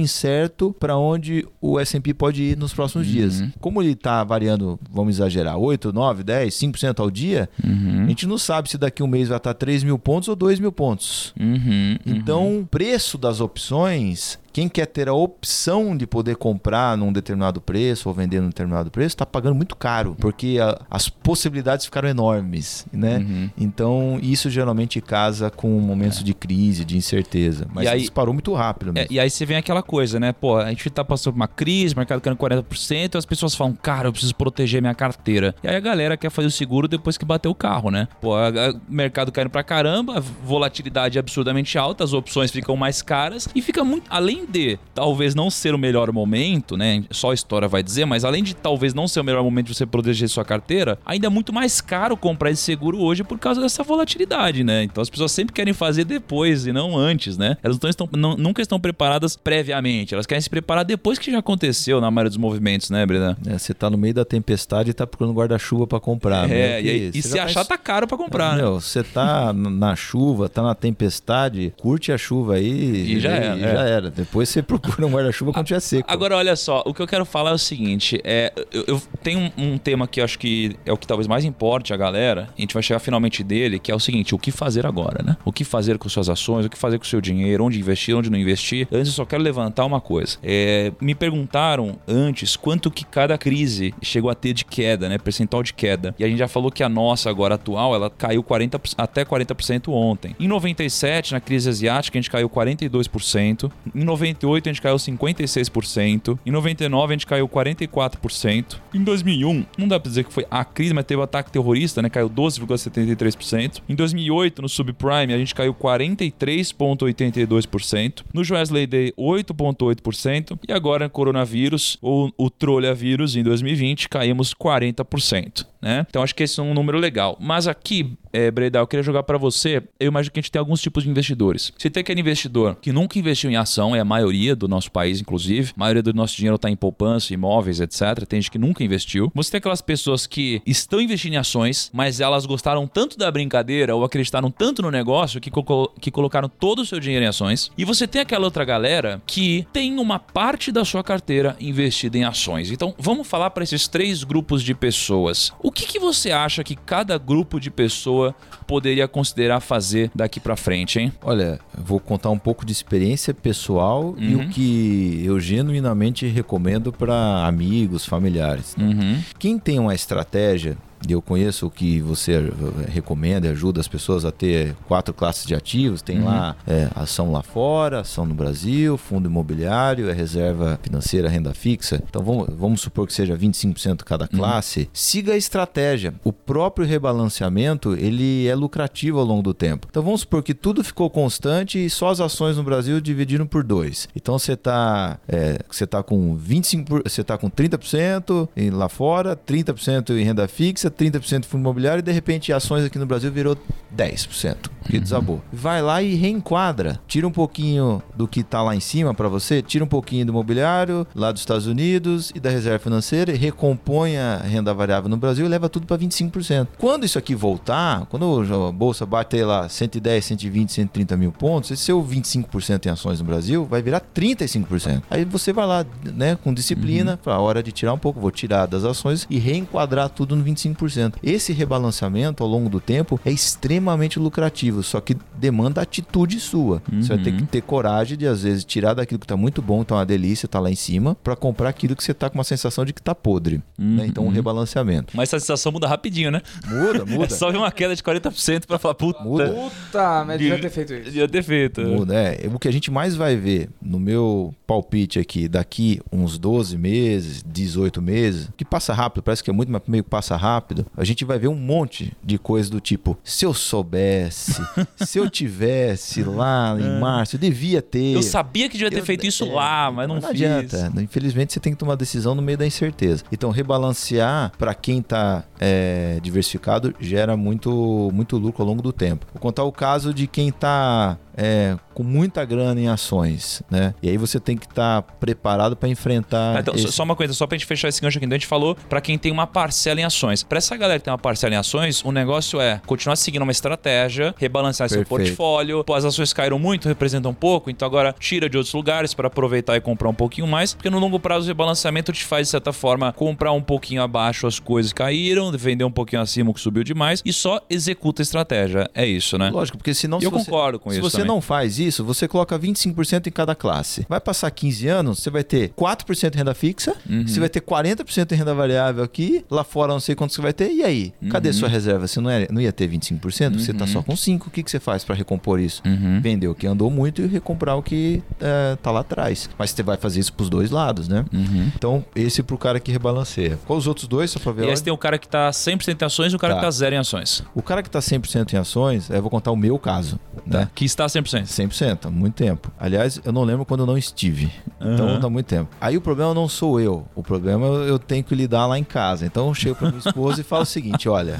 incerto para onde o S&P pode ir nos próximos dias. Como ele está variando, vamos exagerar, 8, 9, 10, 5% ao dia, Uhum. a gente não sabe se daqui um mês vai estar 3 mil pontos ou 2 mil pontos. Uhum. Então, o preço das opções, quem quer ter a opção de poder comprar num determinado preço ou vender num determinado preço, está pagando muito caro, porque a- as possibilidades ficaram enormes, né? Uhum. Então, isso geralmente casa com momentos de crise, de incerteza. Mas E aí- disparou muito rápido É, e aí você vem aquela coisa, né? Pô, a gente tá passando por uma crise, o mercado caindo 40%, e as pessoas falam, cara, eu preciso proteger minha carteira. E aí a galera quer fazer o seguro depois que bateu o carro, né? Pô, a- a- o mercado caindo pra caramba, a volatilidade é absurdamente alta, as opções ficam mais caras e fica muito. Além de talvez não ser o melhor momento, né? Só a história vai dizer, mas além de talvez não ser o melhor momento de você proteger sua carteira, ainda é muito mais caro comprar esse seguro hoje por causa dessa volatilidade, né? Então as pessoas sempre querem fazer depois e não antes, né? Elas não estão, não- nunca estão preparadas previamente, elas querem se preparar depois que já aconteceu na maioria dos movimentos, né, Breda? É, você tá no meio da tempestade e tá procurando guarda-chuva para comprar. É, meu, e, e se já achar, tá caro pra comprar, né? Meu, você tá na chuva, tá na tempestade, curte a chuva aí E já era, e é. já era. Depois você procura um guarda-chuva quando tiver seco. Agora, olha só, o que eu quero falar é o seguinte: é, eu, eu tenho um, um tema que eu acho que é o que talvez mais importe a galera, a gente vai chegar finalmente dele, que é o seguinte: o que fazer agora, né? O que fazer com suas ações, o que fazer com o seu dinheiro, onde investir, onde não investir. Antes, eu só quero levantar uma coisa. É, me perguntaram antes quanto que cada crise chegou a ter de queda, né? Percentual de queda. E a gente já falou que a nossa agora atual, ela caiu 40, até 40% ontem. Em 97, na crise asiática, a gente caiu 42%. Em 98, a gente caiu 56%. Em 99, a gente caiu 44%. Em 2001, não dá pra dizer que foi a crise, mas teve o ataque terrorista, né? Caiu 12,73%. Em 2008, no subprime, a gente caiu 43,82%. No Wesley Day, 8,8%. E agora, no coronavírus, ou o trolhavírus, em 2020, caímos 40%. Né? Então acho que esse é um número legal. Mas aqui, é, Breda, eu queria jogar para você. Eu imagino que a gente tem alguns tipos de investidores. Você tem aquele investidor que nunca investiu em ação, é a maioria do nosso país, inclusive. A maioria do nosso dinheiro está em poupança, imóveis, etc. Tem gente que nunca investiu. Você tem aquelas pessoas que estão investindo em ações, mas elas gostaram tanto da brincadeira ou acreditaram tanto no negócio que, co- que colocaram todo o seu dinheiro em ações. E você tem aquela outra galera que tem uma parte da sua carteira investida em ações. Então vamos falar para esses três grupos de pessoas. O que, que você acha que cada grupo de pessoa poderia considerar fazer daqui para frente, hein? Olha, vou contar um pouco de experiência pessoal e Uhum. o que eu genuinamente recomendo para amigos, familiares. Uhum. Quem tem uma estratégia, e eu conheço o que você recomenda e ajuda as pessoas a ter quatro classes de ativos, tem Uhum. lá é, ação lá fora, ação no Brasil, fundo imobiliário, é reserva financeira, renda fixa. Então vamos, vamos supor que seja 25% cada Uhum. classe. Siga a estratégia. O próprio rebalanceamento, ele é lucrativo ao longo do tempo. Então vamos supor que tudo ficou constante e só as ações no Brasil dividiram por dois. Então você está é, você tá com 25%, por- você tá com 30% em- lá fora, 30% em renda fixa, 30% em fundo imobiliário e de repente ações aqui no Brasil virou 10%, que desabou. Vai lá e reenquadra. Tira um pouquinho do que tá lá em cima para você, tira um pouquinho do imobiliário lá dos Estados Unidos e da reserva financeira, e recompõe a renda variável no Brasil e leva tudo para 25%. Quando isso aqui voltar, quando a bolsa bater lá 110, 120, 130 mil pontos, esse seu 25% em ações no Brasil vai virar 35%. Aí você vai lá, né, com disciplina, para a hora de tirar um pouco, vou tirar das ações e reenquadrar tudo no 25%. Esse rebalanceamento ao longo do tempo é extremamente lucrativo, só que demanda atitude sua. Você vai ter que ter coragem de às vezes tirar daquilo que está muito bom, tá uma delícia, tá lá em cima, para comprar aquilo que você tá com uma sensação de que tá podre, né? Então um rebalanceamento. Mas essa sensação muda rapidinho, né? Muda, É muda. só ver uma queda de 40% pra falar, puta. Muda. Puta, mas devia ter feito isso. Devia ter feito. Muda, é. O que a gente mais vai ver no meu palpite aqui, daqui uns 12 meses, 18 meses, que passa rápido, parece que é muito, mas meio que passa rápido, a gente vai ver um monte de coisa do tipo, se eu soubesse, se eu tivesse lá em março, eu devia ter. Eu sabia que devia ter Eu- feito isso é, lá, mas não, fiz. adianta. Infelizmente, você tem que tomar decisão no meio da incerteza. Então, rebalancear para quem está diversificado gera muito, muito lucro ao longo do tempo. Vou contar o caso de quem está com muita grana em ações, né? E aí você tem que estar preparado para enfrentar. Ah, então, só- esse- Só uma coisa, só pra gente fechar esse gancho aqui. Então a gente falou pra quem tem uma parcela em ações. Pra essa galera que tem uma parcela em ações, o negócio é continuar seguindo uma estratégia, rebalancear seu Perfeito. portfólio. Pô, as ações caíram muito, representam pouco, então agora tira de outros lugares pra aproveitar e comprar um pouquinho mais. Porque no longo prazo o rebalanceamento te faz, de certa forma, comprar um pouquinho abaixo as coisas que caíram, vender um pouquinho acima o que subiu demais e só executa a estratégia. É isso, né? Lógico, porque senão E se eu você- concordo com se isso você também. não faz isso, você coloca 25% em cada classe. Vai passar 15 anos, você vai ter 4% em renda fixa, Uhum. você vai ter 40% em renda variável aqui, lá fora não sei quanto você vai ter. E aí? Cadê Uhum. sua reserva? Você não, é, não ia ter 25%? Você tá só com 5. O que, que você faz para recompor isso? Uhum. Vender o que andou muito e recomprar o que é, tá lá atrás. Mas você vai fazer isso pros dois lados, né? Uhum. Então, esse pro cara que rebalanceia. Qual os outros dois, só pra ver? E aí você tem o cara que tá 100% em ações e o cara Tá. que tá zero em ações. O cara que tá 100% em ações, eu vou contar o meu caso, né? Que está 100%. 100%, há muito tempo. Aliás, eu não lembro quando eu não estive. Então, tá muito tempo. Aí o problema não sou eu. O problema eu tenho que lidar lá em casa. Então, eu chego pra minha esposa e falo o seguinte: olha,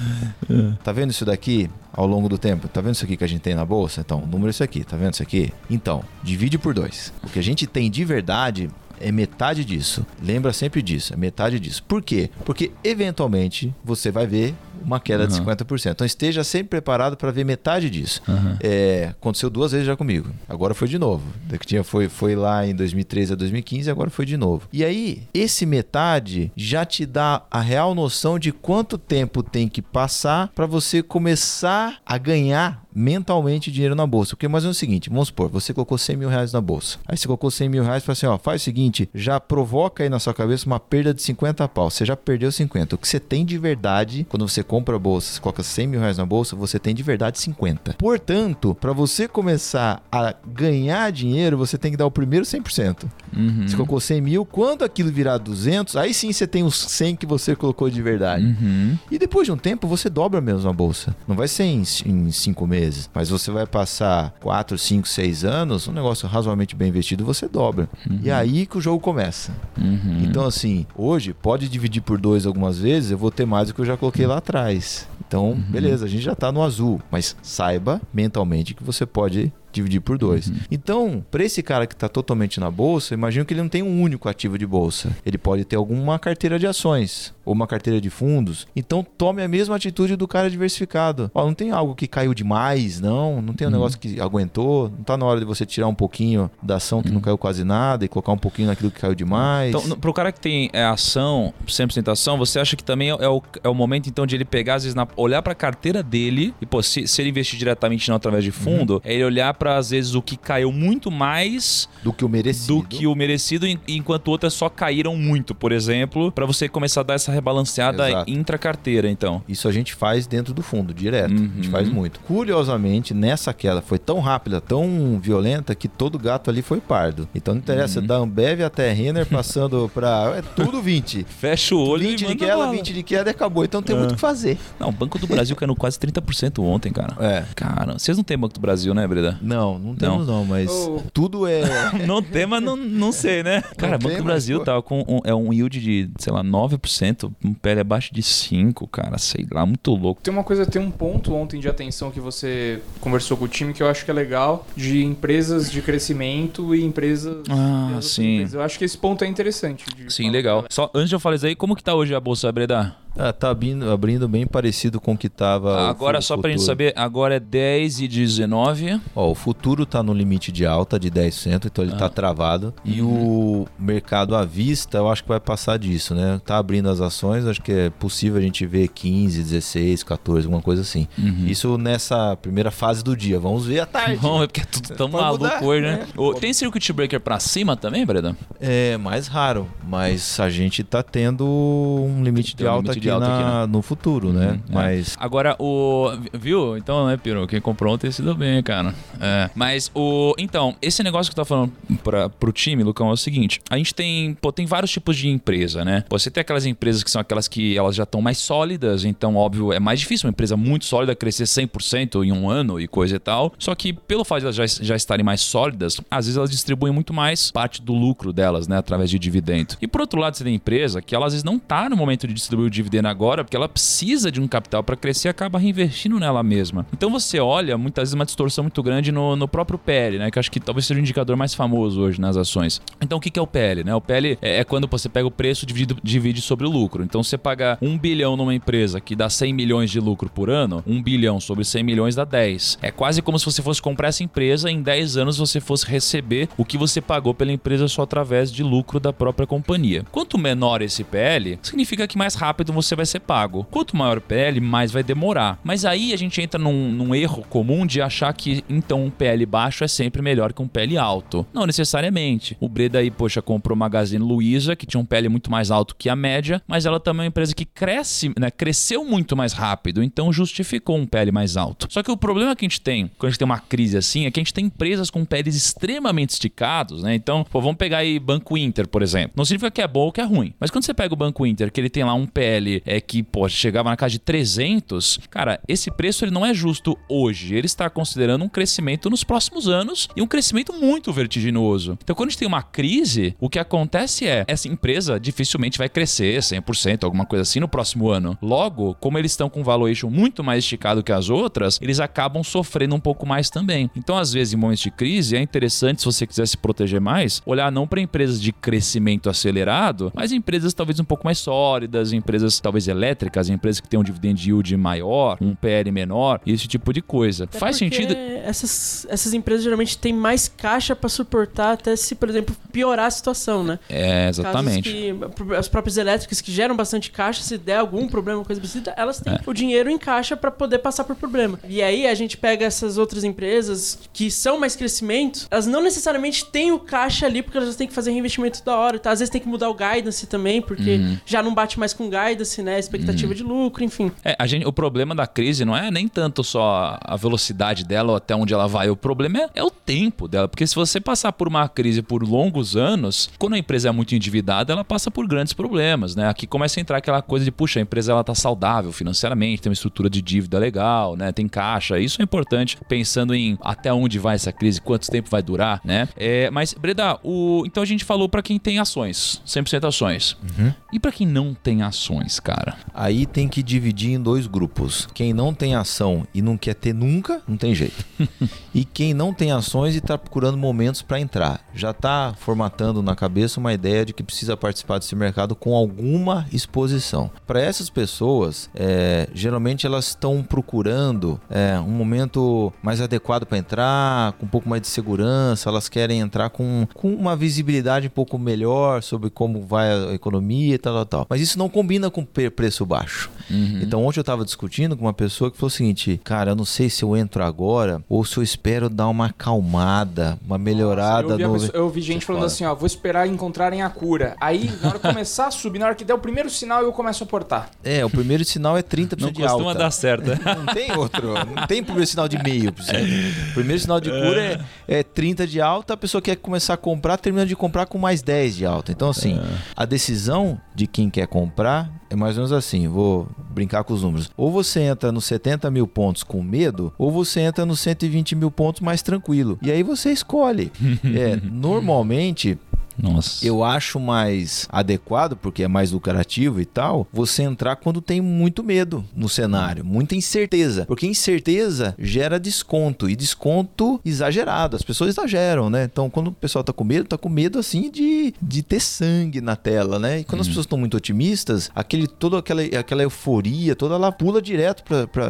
tá vendo isso daqui ao longo do tempo? Tá vendo isso aqui que a gente tem na bolsa? Então, o número é esse aqui. Tá vendo isso aqui? Então, divide por dois. O que a gente tem de verdade é metade disso. Lembra sempre disso, é metade disso. Por quê? Porque eventualmente você vai ver uma queda de Uhum. 50%. Então esteja sempre preparado para ver metade disso. Uhum. É, aconteceu duas vezes já comigo. Agora foi de novo. Da que tinha foi, foi lá em 2013 a 2015, agora foi de novo. E aí, esse metade já te dá a real noção de quanto tempo tem que passar para você começar a ganhar mentalmente dinheiro na bolsa. Porque mais é o seguinte, vamos supor, você colocou 100 mil reais na bolsa. Aí você colocou 100 mil reais e fala assim, ó, faz o seguinte, já provoca aí na sua cabeça uma perda de 50 pau. Você já perdeu 50. O que você tem de verdade, quando você compra a bolsa, você coloca 100 mil reais na bolsa, você tem de verdade 50. Portanto, para você começar a ganhar dinheiro, você tem que dar o primeiro 100%. Uhum. Você colocou 100 mil, quando aquilo virar 200, aí sim você tem os 100 que você colocou de verdade. Uhum. E depois de um tempo você dobra mesmo a bolsa. Não vai ser em, em cinco meses, mas você vai passar 4, 5, 6 anos, um negócio razoavelmente bem investido, você dobra. E é aí que o jogo começa. Uhum. Então, assim, hoje pode dividir por dois algumas vezes, eu vou ter mais do que eu já coloquei lá atrás. Então, beleza, a gente já tá no azul, mas saiba mentalmente que você pode dividir por dois. Então, para esse cara que está totalmente na bolsa, imagino que ele não tem um único ativo de bolsa. Ele pode ter alguma carteira de ações ou uma carteira de fundos. Então, tome a mesma atitude do cara diversificado. Ó, não tem algo que caiu demais, não. Não tem um negócio que aguentou. Não tá na hora de você tirar um pouquinho da ação que não caiu quase nada e colocar um pouquinho naquilo que caiu demais. Então, no- pro cara que tem é, ação, 100% ação, você acha que também é o, é o momento, então, de ele pegar, às vezes, na- olhar pra carteira dele e, pô, se, se ele investir diretamente não através de fundo, é ele olhar pra, às vezes, o que caiu muito mais do que o merecido. do que o merecido, en- enquanto outras só caíram muito, por exemplo, pra você começar a dar essa rebalanceada Exato. intra-carteira, então. Isso a gente faz dentro do fundo, direto. A gente Uhum. faz muito. Curiosamente, nessa queda foi tão rápida, tão violenta, que todo gato ali foi pardo. Então não interessa, Uhum. da Ambev até Renner, passando pra... É tudo 20. Fecha o olho 20 e de queda, bala. 20 de queda e acabou. Então tem muito o que fazer. Não, o Banco do Brasil caiu quase 30% ontem, cara. É. Cara, vocês não têm Banco do Brasil, né, Breda? Não Não, não temos não, mas Oh. tudo é... Não tem, mas não, não sei, né? Cara, tem, Banco do Brasil pô. tava com um, é um yield de, sei lá, 9%, um PL abaixo de 5, cara, sei lá, muito louco. Tem uma coisa, tem um ponto ontem de atenção que você conversou com o time que eu acho que é legal, de empresas de crescimento e empresas. Ah, sim. empresas. Eu acho que esse ponto é interessante. de Sim, legal. Só antes de eu falar isso aí, como que tá hoje a bolsa Breda? Ah, tá abrindo, abrindo bem parecido com o que tava... Agora só pra gente futuro. saber, agora é 10 e 19. Ó, o futuro tá no limite de alta de 10%, então ele Ah. tá travado. E o mercado à vista, eu acho que vai passar disso, né? Tá abrindo as ações, acho que é possível a gente ver 15, 16, 14, alguma coisa assim. Uhum. Isso nessa primeira fase do dia. Vamos ver à tarde. Vamos ver, porque é tudo tão Pode maluco mudar, hoje, né? Ô, tem circuit breaker pra cima também, Breda? É mais raro, mas a gente tá tendo um limite de alta, aqui, na- aqui, né? no futuro, né? Uhum, é. Mas Agora, o. Viu? Então, né, Piro? Quem comprou ontem se deu bem, cara. É. Mas o. Então, esse negócio que eu tava falando pra, pro time, Lucão, é o seguinte: a gente tem. Pô, tem vários tipos de empresa, né? Você tem aquelas empresas que são aquelas que elas já estão mais sólidas, então, óbvio, é mais difícil uma empresa muito sólida crescer 100% em um ano e coisa e tal. Só que, pelo fato de elas já, já estarem mais sólidas, às vezes elas distribuem muito mais parte do lucro delas, né, através de dividendo. E por outro lado, você tem empresa que ela às vezes não tá no momento de distribuir o dividendo agora, porque ela precisa de um capital para crescer acaba reinvestindo nela mesma. Então você olha muitas vezes uma distorção muito grande no, no próprio PL, né, que acho que talvez seja o indicador mais famoso hoje nas ações. Então o que é o PL, né? O PL é, é quando você pega o preço e divide, sobre o lucro. Então você paga 1 bilhão numa empresa que dá 100 milhões de lucro por ano, 1 bilhão sobre 100 milhões dá 10. É quase como se você fosse comprar essa empresa em 10 anos você fosse receber o que você pagou pela empresa só através de lucro da própria companhia. Quanto menor esse PL, significa que mais rápido você vai ser pago. Quanto maior o PL, mais vai demorar. Mas aí a gente entra num, num erro comum de achar que então um PL baixo é sempre melhor que um PL alto. Não necessariamente. O Breda aí, poxa, comprou Magazine Luiza, que tinha um PL muito mais alto que a média, mas ela também é uma empresa que cresce, né, cresceu muito mais rápido, então justificou um PL mais alto. Só que o problema que a gente tem, quando a gente tem uma crise assim, é que a gente tem empresas com PLs extremamente esticados, né? Então, pô, vamos pegar aí Banco Inter, por exemplo. Não significa que é bom ou que é ruim, mas quando você pega o Banco Inter, que ele tem lá um PL é que, pô, chegava na casa de 300, cara, esse preço ele não é justo hoje. Ele está considerando um crescimento nos próximos anos e um crescimento muito vertiginoso. Então, quando a gente tem uma crise, o que acontece é essa empresa dificilmente vai crescer 100%, alguma coisa assim no próximo ano. Logo, como eles estão com um valuation muito mais esticado que as outras, eles acabam sofrendo um pouco mais também. Então, às vezes, em momentos de crise, é interessante, se você quiser se proteger mais, olhar não para empresas de crescimento acelerado, mas empresas talvez um pouco mais sólidas, empresas talvez elétricas, empresas que têm um dividend yield maior, um PL menor, esse tipo de coisa. Até Faz sentido. Essas, essas empresas geralmente têm mais caixa pra suportar até se, por exemplo, piorar a situação, né? É, exatamente. que as próprias elétricas que geram bastante caixa, se der algum problema, coisa parecida, elas têm É. o dinheiro em caixa pra poder passar por problema. E aí a gente pega essas outras empresas que são mais crescimento, elas não necessariamente têm o caixa ali porque elas têm que fazer reinvestimento da hora. Tá? Às vezes tem que mudar o guidance também, porque Uhum. já não bate mais com guidance, né? Expectativa de lucro, enfim. É, a gente, o problema da crise não é nem tanto só a velocidade dela ou até onde ela vai. O problema é, é o tempo dela. Porque se você passar por uma crise por longos anos, quando a empresa é muito endividada, ela passa por grandes problemas, né? Aqui começa a entrar aquela coisa de, puxa, a empresa ela tá saudável financeiramente, tem uma estrutura de dívida legal, né? Tem caixa. Isso é importante pensando em até onde vai essa crise, quanto tempo vai durar, né? É, mas, Breda, o, então a gente falou pra quem tem ações, 100% ações. E pra quem não tem ações, cara? Aí tem que dividir em dois grupos. Quem não tem ação e não quer ter nunca, não tem jeito. e quem não tem ações e está procurando momentos para entrar. Já está formatando na cabeça uma ideia de que precisa participar desse mercado com alguma exposição. Para essas pessoas, é, geralmente elas estão procurando é, um momento mais adequado para entrar, com um pouco mais de segurança, elas querem entrar com, com uma visibilidade um pouco melhor sobre como vai a economia e tal, tal, tal. Mas isso não combina com pre- preço baixo. Então ontem eu estava discutindo com uma pessoa que falou o seguinte, cara, eu não sei se eu entro agora ou se eu espero dar uma acalmada, uma melhorada eu, vi no... pessoa- eu vi gente falando assim, ó, vou esperar encontrarem a cura. Aí, na hora que começar a subir, na hora que der o primeiro sinal, eu começo a portar. É, o primeiro sinal é 30% Não de costuma alta. dar certo. né? Não tem outro. Não tem primeiro sinal de meio. O primeiro sinal de cura é, é 30 de alta, a pessoa quer começar a comprar, termina de comprar com mais 10 de alta. Então, assim, a decisão de quem quer comprar é mais ou menos assim, vou brincar com os números. Ou você entra nos 70 mil pontos com medo, ou você entra nos 120 mil pontos mais tranquilo. E aí você escolhe. é, normalmente Nossa. eu acho mais adequado, porque é mais lucrativo e tal, você entrar quando tem muito medo no cenário, muita incerteza. Porque incerteza gera desconto, e desconto exagerado. As pessoas exageram, né? Então, quando o pessoal tá com medo, tá com medo assim de, de ter sangue na tela, né? E quando as pessoas estão muito otimistas, aquele, toda aquela, aquela euforia, toda ela pula direto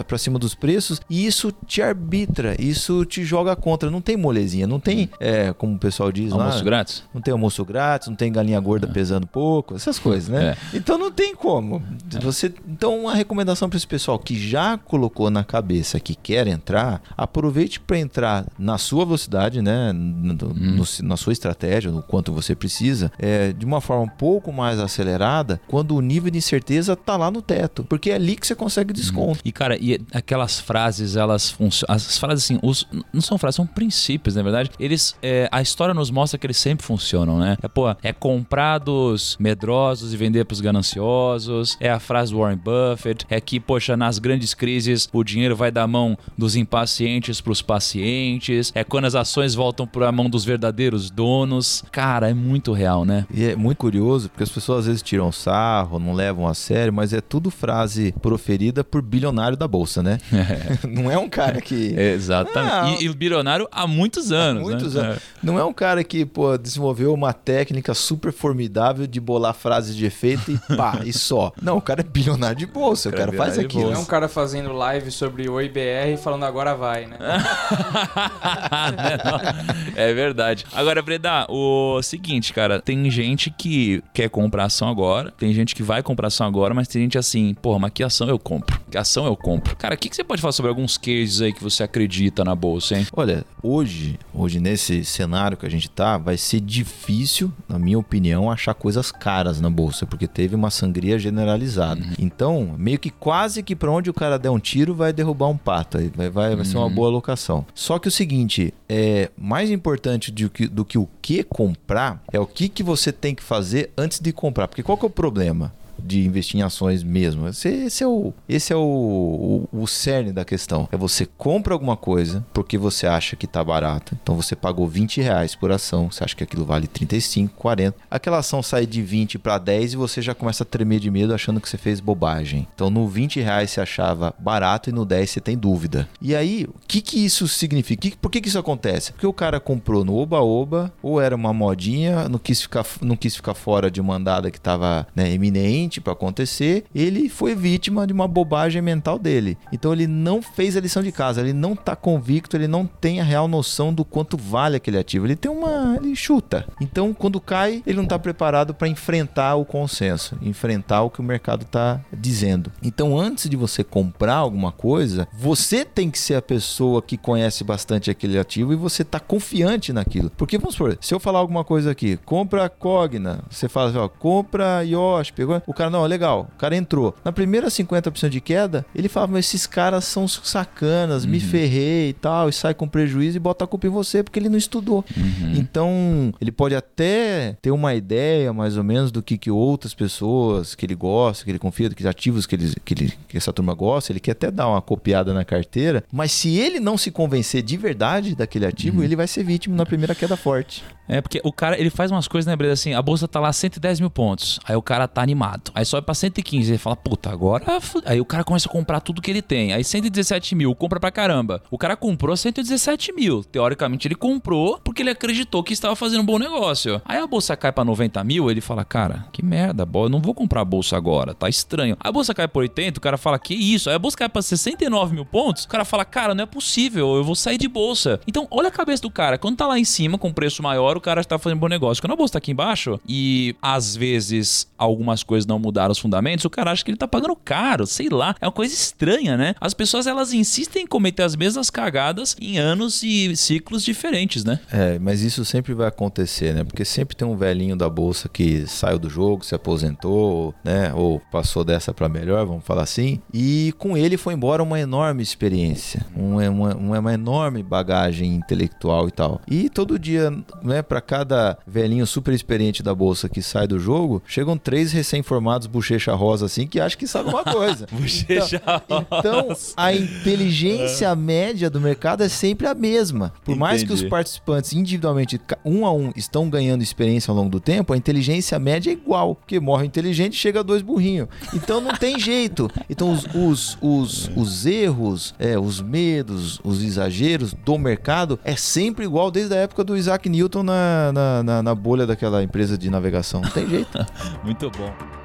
pra cima dos preços, e isso te arbitra, isso te joga contra. Não tem molezinha, não tem, é, como o pessoal diz lá. Almoço grátis? Não tem almoço grátis, não tem galinha gorda pesando pouco, essas coisas, né? Então não tem como. Você, então uma recomendação para esse pessoal que já colocou na cabeça que quer entrar, aproveite para entrar na sua velocidade, né? No- no- na sua estratégia, no quanto você precisa, é, de uma forma um pouco mais acelerada, quando o nível de incerteza tá lá no teto, porque é ali que você consegue desconto. E, cara, e aquelas frases, elas funcionam. As frases, assim, os, não são frases, são princípios, na verdade. Eles. é, a história nos mostra que eles sempre funcionam, né? É, pô, é comprar dos medrosos e vender pros gananciosos. É a frase do Warren Buffett. É que, poxa, nas grandes crises, o dinheiro vai da mão dos impacientes pros pacientes. É quando as ações voltam pra mão dos verdadeiros donos. Cara, é muito real, né? E é muito curioso, porque as pessoas às vezes tiram sarro, não levam a sério, mas é tudo frase proferida por bilionário da bolsa, né? Não é um cara que. Exatamente. Não. E, e bilionário há muitos anos. Muitos né? anos. Não é um cara que, pô, desenvolveu uma técnica super formidável de bolar frases de efeito e pá, e só. Não, o cara é bilionário de bolsa, o cara é cara faz aquilo. Não é um cara fazendo live sobre Oi BR falando agora vai, né? é verdade. Agora, Breda, o seguinte, cara, tem gente que quer comprar ação agora, tem gente que vai comprar ação agora, mas tem gente assim, porra, mas que ação eu compro? Que ação eu compro? Cara, o que, que você pode falar sobre alguns cases aí que você acredita na bolsa, hein? Olha, hoje, hoje nesse cenário que a gente tá, vai ser difícil, na minha opinião, achar coisas caras na bolsa, porque teve uma sangria generalizada. Então, meio que quase que pra onde o cara der um tiro, vai derrubar um pato. Aí Vai, vai, vai ser uma boa alocação. Só que o seguinte, é mais importante do que, do que o que comprar é o que, que você tem que fazer antes de comprar. Porque qual que é o problema? De investir em ações mesmo. Esse, esse é, o, esse é o, o, o cerne da questão. É você compra alguma coisa porque você acha que tá barata. Então você pagou 20 reais por ação. Você acha que aquilo vale 35, 40. Aquela ação sai de 20 para 10 e você já começa a tremer de medo achando que você fez bobagem. Então no 20 reais você achava barato e no 10 você tem dúvida. E aí, o que que isso significa? Por que que isso acontece? Porque o cara comprou no oba-oba ou era uma modinha, não quis ficar, não quis ficar fora de uma andada que estava para acontecer, ele foi vítima de uma bobagem mental dele. Então ele não fez a lição de casa, ele não tá convicto, ele não tem a real noção do quanto vale aquele ativo. Ele tem uma, ele chuta. Então quando cai, ele não tá preparado para enfrentar o consenso, enfrentar o que o mercado tá dizendo. Então antes de você comprar alguma coisa, você tem que ser a pessoa que conhece bastante aquele ativo e você tá confiante naquilo. Porque vamos supor, se eu falar alguma coisa aqui, compra Cogna, você fala assim, ó, compra Yoshi, pegou, o cara não, legal, o cara entrou. Na primeira 50% de queda, ele fala, mas esses caras são sacanas, me ferrei e tal, e sai com prejuízo e bota a culpa em você porque ele não estudou. Então, ele pode até ter uma ideia mais ou menos do que, que outras pessoas que ele gosta, que ele confia, do que ativos que, ele, que, ele, que essa turma gosta, ele quer até dar uma copiada na carteira, mas se ele não se convencer de verdade daquele ativo, ele vai ser vítima na primeira queda forte. É, porque o cara, ele faz umas coisas, né, Breda, assim, a bolsa tá lá 110 mil pontos. Aí o cara tá animado. Aí sobe pra 115. Ele fala, puta, agora. fu-". Aí o cara começa a comprar tudo que ele tem. Aí 117 mil, compra pra caramba. O cara comprou 117 mil. Teoricamente ele comprou porque ele acreditou que estava fazendo um bom negócio. Aí a bolsa cai pra 90 mil, ele fala, cara, que merda, eu não vou comprar a bolsa agora, tá estranho. Aí a bolsa cai por 80, o cara fala, que isso? Aí a bolsa cai pra 69 mil pontos, o cara fala, cara, não é possível, eu vou sair de bolsa. Então, olha a cabeça do cara. Quando tá lá em cima com preço maior, cara está fazendo bom negócio. Quando a bolsa tá aqui embaixo e às vezes algumas coisas não mudaram os fundamentos, o cara acha que ele tá pagando caro, sei lá. É uma coisa estranha, né? As pessoas elas insistem em cometer as mesmas cagadas em anos e ciclos diferentes, né? É, mas isso sempre vai acontecer, né? Porque sempre tem um velhinho da bolsa que saiu do jogo, se aposentou, né? Ou passou dessa para melhor, vamos falar assim. E com ele foi embora uma enorme experiência, uma, uma, uma enorme bagagem intelectual e tal. E todo dia, né? Né? Para cada velhinho super experiente da bolsa que sai do jogo, chegam três recém-formados bochecha rosa assim que acham que sabe uma coisa. Bochecha então, então, a inteligência média do mercado é sempre a mesma. Por mais que os Entendi. participantes individualmente, um a um, estão ganhando experiência ao longo do tempo, a inteligência média é igual. Porque morre inteligente, chega dois burrinhos. Então não tem jeito. Então os, os, os, os erros, é, os medos, os exageros do mercado é sempre igual desde a época do Isaac Newton na, na, na, na bolha daquela empresa de navegação. Não tem jeito. Muito bom.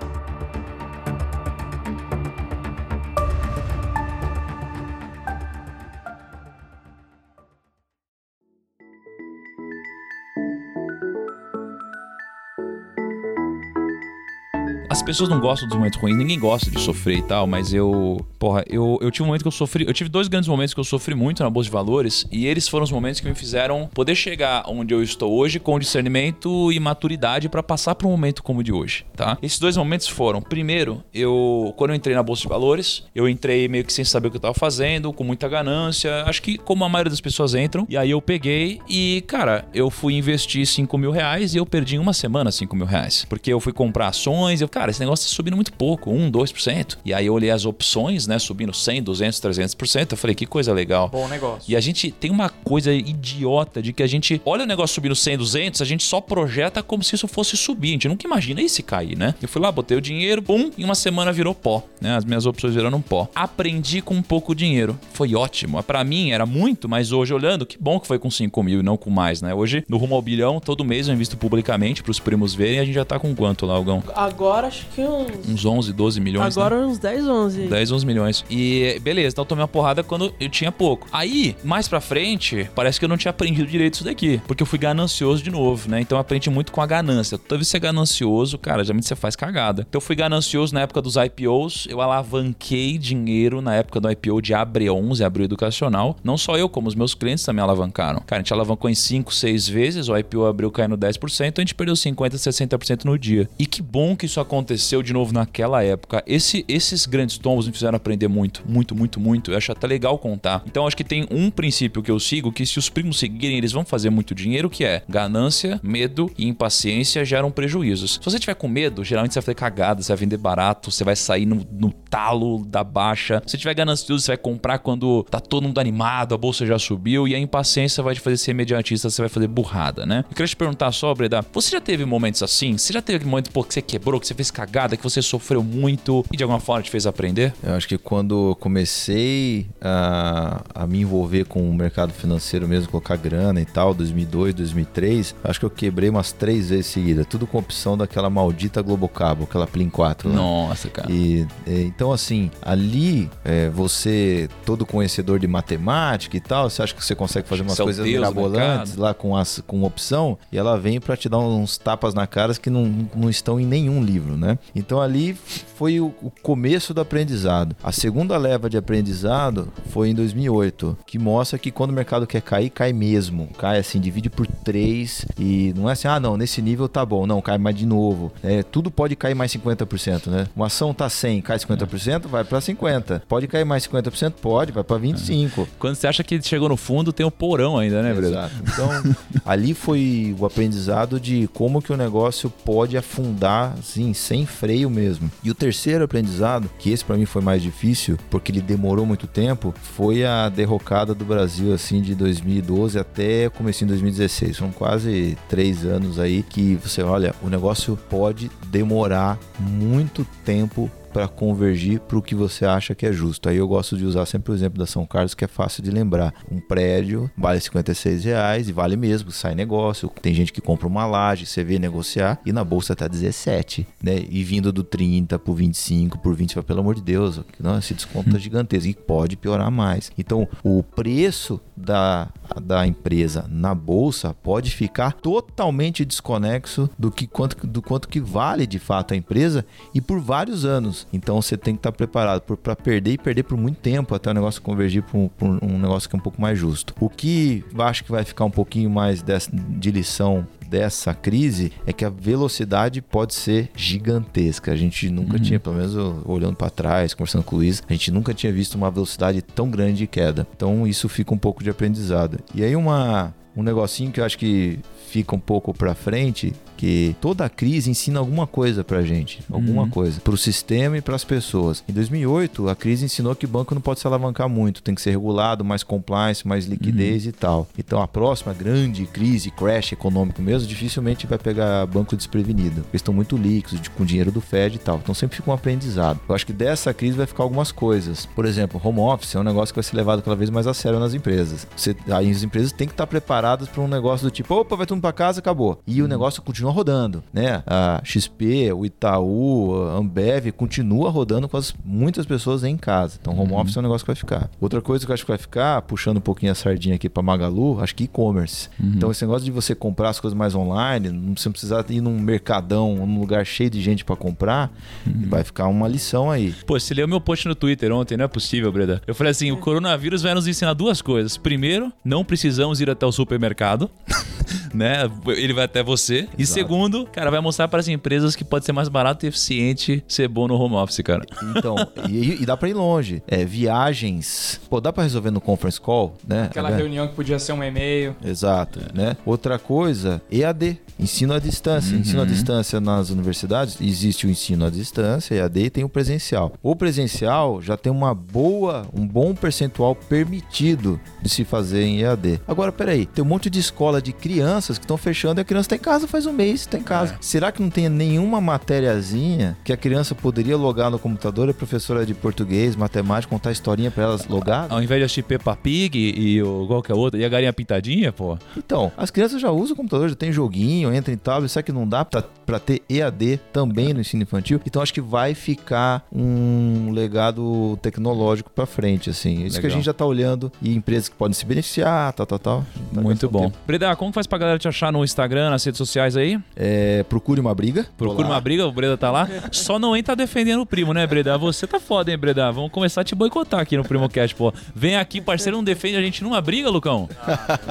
Pessoas não gostam dos momentos ruins, ninguém gosta de sofrer e tal, mas eu. Porra, eu, eu tive um momento que eu sofri. Eu tive dois grandes momentos que eu sofri muito na Bolsa de Valores, e eles foram os momentos que me fizeram poder chegar onde eu estou hoje com discernimento e maturidade pra passar por um momento como o de hoje, tá? Esses dois momentos foram: primeiro, eu. Quando eu entrei na Bolsa de Valores, eu entrei meio que sem saber o que eu tava fazendo, com muita ganância. Acho que como a maioria das pessoas entram. E aí eu peguei e, cara, eu fui investir 5 mil reais e eu perdi em uma semana 5 mil reais. Porque eu fui comprar ações, eu, cara, esse negócio tá subindo muito pouco, 1, 2%. E aí eu olhei as opções, né, subindo 100, 200, 300%. Eu falei, que coisa legal. Bom negócio. E a gente tem uma coisa idiota de que a gente olha o negócio subindo 100, 200, a gente só projeta como se isso fosse subir. A gente nunca imagina isso cair, né? Eu fui lá, botei o dinheiro, pum, em uma semana virou pó, né? As minhas opções viraram pó. Aprendi com pouco dinheiro. Foi ótimo. Pra mim era muito, mas hoje olhando, que bom que foi com 5 mil e não com mais, né? Hoje, no rumo ao bilhão, todo mês eu invisto publicamente pros primos verem. A gente já tá com quanto lá, Algão? Agora acho que uns. Uns 11, 12 milhões, né? Agora uns 10, 11. 10, 11 milhões. E beleza, então eu tomei uma porrada quando eu tinha pouco. Aí, mais pra frente, parece que eu não tinha aprendido direito isso daqui. Porque eu fui ganancioso de novo, né? Então eu aprendi muito com a ganância. Toda vez que você é ganancioso, cara, geralmente você faz cagada. Então eu fui ganancioso na época dos IPOs. Eu alavanquei dinheiro na época do IPO de Abre 11, Abril Educacional. Não só eu, como os meus clientes também alavancaram. Cara, a gente alavancou em 5, 6 vezes. O IPO abriu caindo 10%. A gente perdeu 50%, 60% no dia. E que bom que isso aconteceu de novo naquela época. Esse, esses grandes tombos me fizeram aprender muito, muito, muito, muito. Eu acho até legal contar. Então acho que tem um princípio que eu sigo que se os primos seguirem, eles vão fazer muito dinheiro, que é ganância, medo e impaciência geram prejuízos. Se você tiver com medo, geralmente você vai fazer cagada, você vai vender barato, você vai sair no, no talo da baixa. Se tiver ganancioso, você vai comprar quando tá todo mundo animado, a bolsa já subiu e a impaciência vai te fazer ser imediatista, você vai fazer burrada, né? Eu queria te perguntar só, Breda, você já teve momentos assim? Você já teve momentos pô, que você quebrou, que você fez cagada, que você sofreu muito e de alguma forma te fez aprender? Eu acho que quando comecei a, a me envolver com o mercado financeiro mesmo, colocar grana e tal, 2002, 2003, acho que eu quebrei umas três vezes seguidas, tudo com opção daquela maldita Globocabo, aquela Plin 4 lá. Nossa, cara. E, então, assim, ali, é, você, todo conhecedor de matemática e tal, você acha que você consegue fazer umas coisas Deus mirabolantes lá com, as, com opção, e ela vem pra te dar uns tapas na cara que não, não estão em nenhum livro, né? Então, ali foi o, o começo do aprendizado. A segunda leva de aprendizado foi em 2008, que mostra que quando o mercado quer cair, cai mesmo. Cai assim, divide por três e não é assim, ah, não, nesse nível tá bom. Não, cai mais de novo. É, tudo pode cair mais 50%, né? Uma ação tá 100, cai 50%, vai pra 50. Pode cair mais 50%? Pode, vai pra 25. Quando você acha que chegou no fundo, tem o porão ainda, né, Breda? Exato. Então, ali foi o aprendizado de como que o negócio pode afundar, assim, sem freio mesmo. E o terceiro aprendizado, que esse pra mim foi mais difícil, porque ele demorou muito tempo, foi a derrocada do Brasil, assim, de 2012 até começo em 2016. São quase três anos aí que você olha, o negócio pode demorar muito tempo para convergir para o que você acha que é justo. Aí eu gosto de usar sempre o exemplo da São Carlos, que é fácil de lembrar. Um prédio vale 56 reais e vale mesmo, sai negócio. Tem gente que compra uma laje, você vê negociar e na bolsa tá 17, né? E vindo do 30 por 25, por 20, pelo amor de Deus, não, esse desconto tá gigantesco e pode piorar mais. Então, o preço da, da empresa na bolsa pode ficar totalmente desconexo do que quanto, do quanto que vale de fato a empresa e por vários anos. Então você tem que estar preparado para perder e perder por muito tempo até o negócio convergir para um, um negócio que é um pouco mais justo. O que eu acho que vai ficar um pouquinho mais dessa, de lição dessa crise é que a velocidade pode ser gigantesca. A gente nunca tinha, pelo menos olhando para trás, conversando com o Luiz, a gente nunca tinha visto uma velocidade tão grande de queda. Então isso fica um pouco de aprendizado. E aí uma um negocinho que eu acho que fica um pouco pra frente, que toda crise ensina alguma coisa pra gente, alguma Uhum. coisa, pro sistema e pras pessoas. Em 2008, a crise ensinou que o banco não pode se alavancar muito, tem que ser regulado, mais compliance, mais liquidez Uhum. e tal. Então a próxima grande crise, crash econômico mesmo, dificilmente vai pegar banco desprevenido. Eles estão muito líquidos, com dinheiro do Fed e tal. Então sempre fica um aprendizado. Eu acho que dessa crise vai ficar algumas coisas. Por exemplo, home office é um negócio que vai ser levado cada vez mais a sério nas empresas. Você, aí as empresas têm que estar preparadas para um negócio do tipo, opa, vai todo mundo para casa, acabou. E o negócio continua rodando, né? A XP, o Itaú, a Ambev continua rodando com as, muitas pessoas em casa. Então home office é um negócio que vai ficar. Outra coisa que eu acho que vai ficar, puxando um pouquinho a sardinha aqui para Magalu, acho que e-commerce. Então esse negócio de você comprar as coisas mais online, não não precisar ir num mercadão, num lugar cheio de gente para comprar, vai ficar uma lição aí. Pô, você leu meu post no Twitter ontem, não é possível, Breda. Eu falei assim: o coronavírus vai nos ensinar duas coisas. Primeiro, não precisamos ir até o supermercado, né? Ele vai até você. E segundo, cara, vai mostrar para as empresas que pode ser mais barato e eficiente ser bom no home office, cara. Então, e, e dá pra ir longe. É, viagens. Pô, dá pra resolver no conference call, né? Aquela Tá vendo? reunião que podia ser um e-mail. Exato, né? Outra coisa, EAD, ensino à distância. Ensino à distância nas universidades, existe o ensino à distância, EAD, e tem o presencial. O presencial já tem uma boa, um bom percentual permitido de se fazer em EAD. Agora, peraí, tem um monte de escola de crianças que estão fechando e a criança tá em casa faz um mês, tá em casa. Será que não tem nenhuma matériazinha que a criança poderia logar no computador, a professora de português, matemática, contar historinha pra elas logar? Ao invés de assistir Peppa Pig e o qualquer outro, e a galinha pintadinha, pô. Então, as crianças já usam o computador, já tem joguinho, entra em tablet, será que não dá pra, pra ter EAD também no ensino infantil? Então acho que vai ficar um legado tecnológico pra frente, assim. Isso que a Legal. gente já tá olhando e empresas que podem se beneficiar, tal, tal, tal. Tá Muito bom. tempo. Breda, como faz pra galera te achar no Instagram, nas redes sociais aí? É, procure uma briga. Procura Olá. uma briga, o Breda tá lá. Só não entra defendendo o primo, né, Breda? Você tá foda, hein, Breda? Vamos começar a te boicotar aqui no PrimoCast, pô. Vem aqui, parceiro, não defende a gente numa briga, Lucão.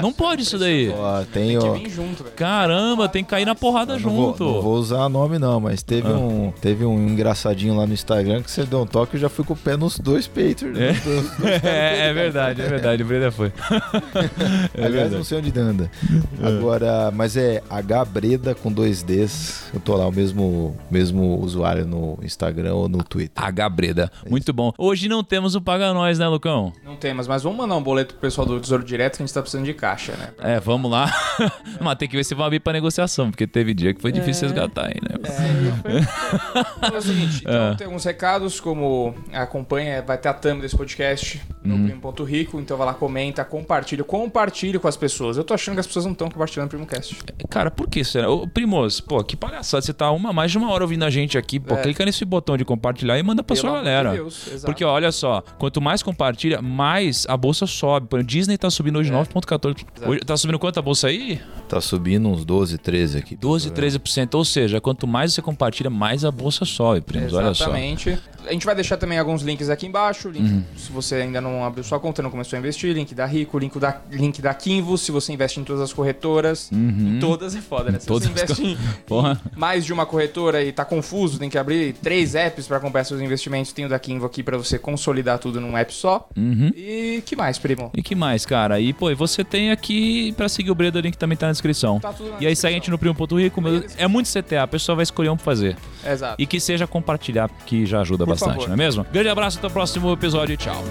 Não pode isso daí. Tem, Tem que ó, vir junto, velho. Caramba, tem que cair na porrada não vou, junto. não vou usar nome não, mas teve, Ah. um, teve um engraçadinho lá no Instagram que você deu um toque e eu já fui com o pé nos dois peitos. É. nos dois É, é verdade, é verdade. O Breda foi. É Aliás, verdade. não sei onde anda. Agora, mas é H Breda com dois Ds. Eu tô lá, o mesmo, mesmo usuário no Instagram ou no Twitter. H Breda. Muito bom. Hoje não temos o Paga Nós, né, Lucão? Não temos, mas vamos mandar um boleto pro pessoal do Tesouro Direto que a gente tá precisando de caixa, né? É, vamos lá. Mas tem que ver se vai abrir pra negociação, porque teve dia que foi difícil É. resgatar aí, né? Então é o seguinte, então É. tem alguns recados, como acompanha, vai ter a thumb desse podcast no Uhum. Primo.rico, então vai lá, comenta, compartilha, compartilha com as pessoas. Eu tô achando que as pessoas não estão compartilhando o PrimoCast. Cara, por que será? Ô, Primos, pô, que palhaçada. Você tá uma, mais de uma hora ouvindo a gente aqui. Pô, É. clica nesse botão de compartilhar e manda pra Pelo sua de galera. Deus, exato. Porque, ó, olha só, quanto mais compartilha, mais a bolsa sobe. Por exemplo, Disney tá subindo hoje É. 9,14. Hoje Tá subindo quanto a bolsa aí? Tá subindo uns 12, 13 aqui. 12, 13%. Ou seja, quanto mais você compartilha, mais a bolsa sobe, primos. Olha só. Exatamente. A gente vai deixar também alguns links aqui embaixo. Link, Uhum. Se você ainda não abriu sua conta, não começou a investir, link da Rico, link da, link da Kinvo, se você investe em todas as corretoras. Em todas é foda, né? Se Uhum. Todas investe em Porra. mais de uma corretora e tá confuso, tem que abrir três apps para acompanhar seus investimentos, tem o da Kinvo aqui para você consolidar tudo num app só. Uhum. E que mais, primo? E que mais, cara? E, pô, e você tem aqui pra seguir o Breda, o link também tá na descrição. Tá tudo na E aí segue a gente no Primo.rico. meu- É muito CTA, a pessoa vai escolher um pra fazer. Exato. E que seja compartilhar, que já ajuda Por bastante, favor. não é mesmo? Grande abraço, até o próximo episódio e tchau.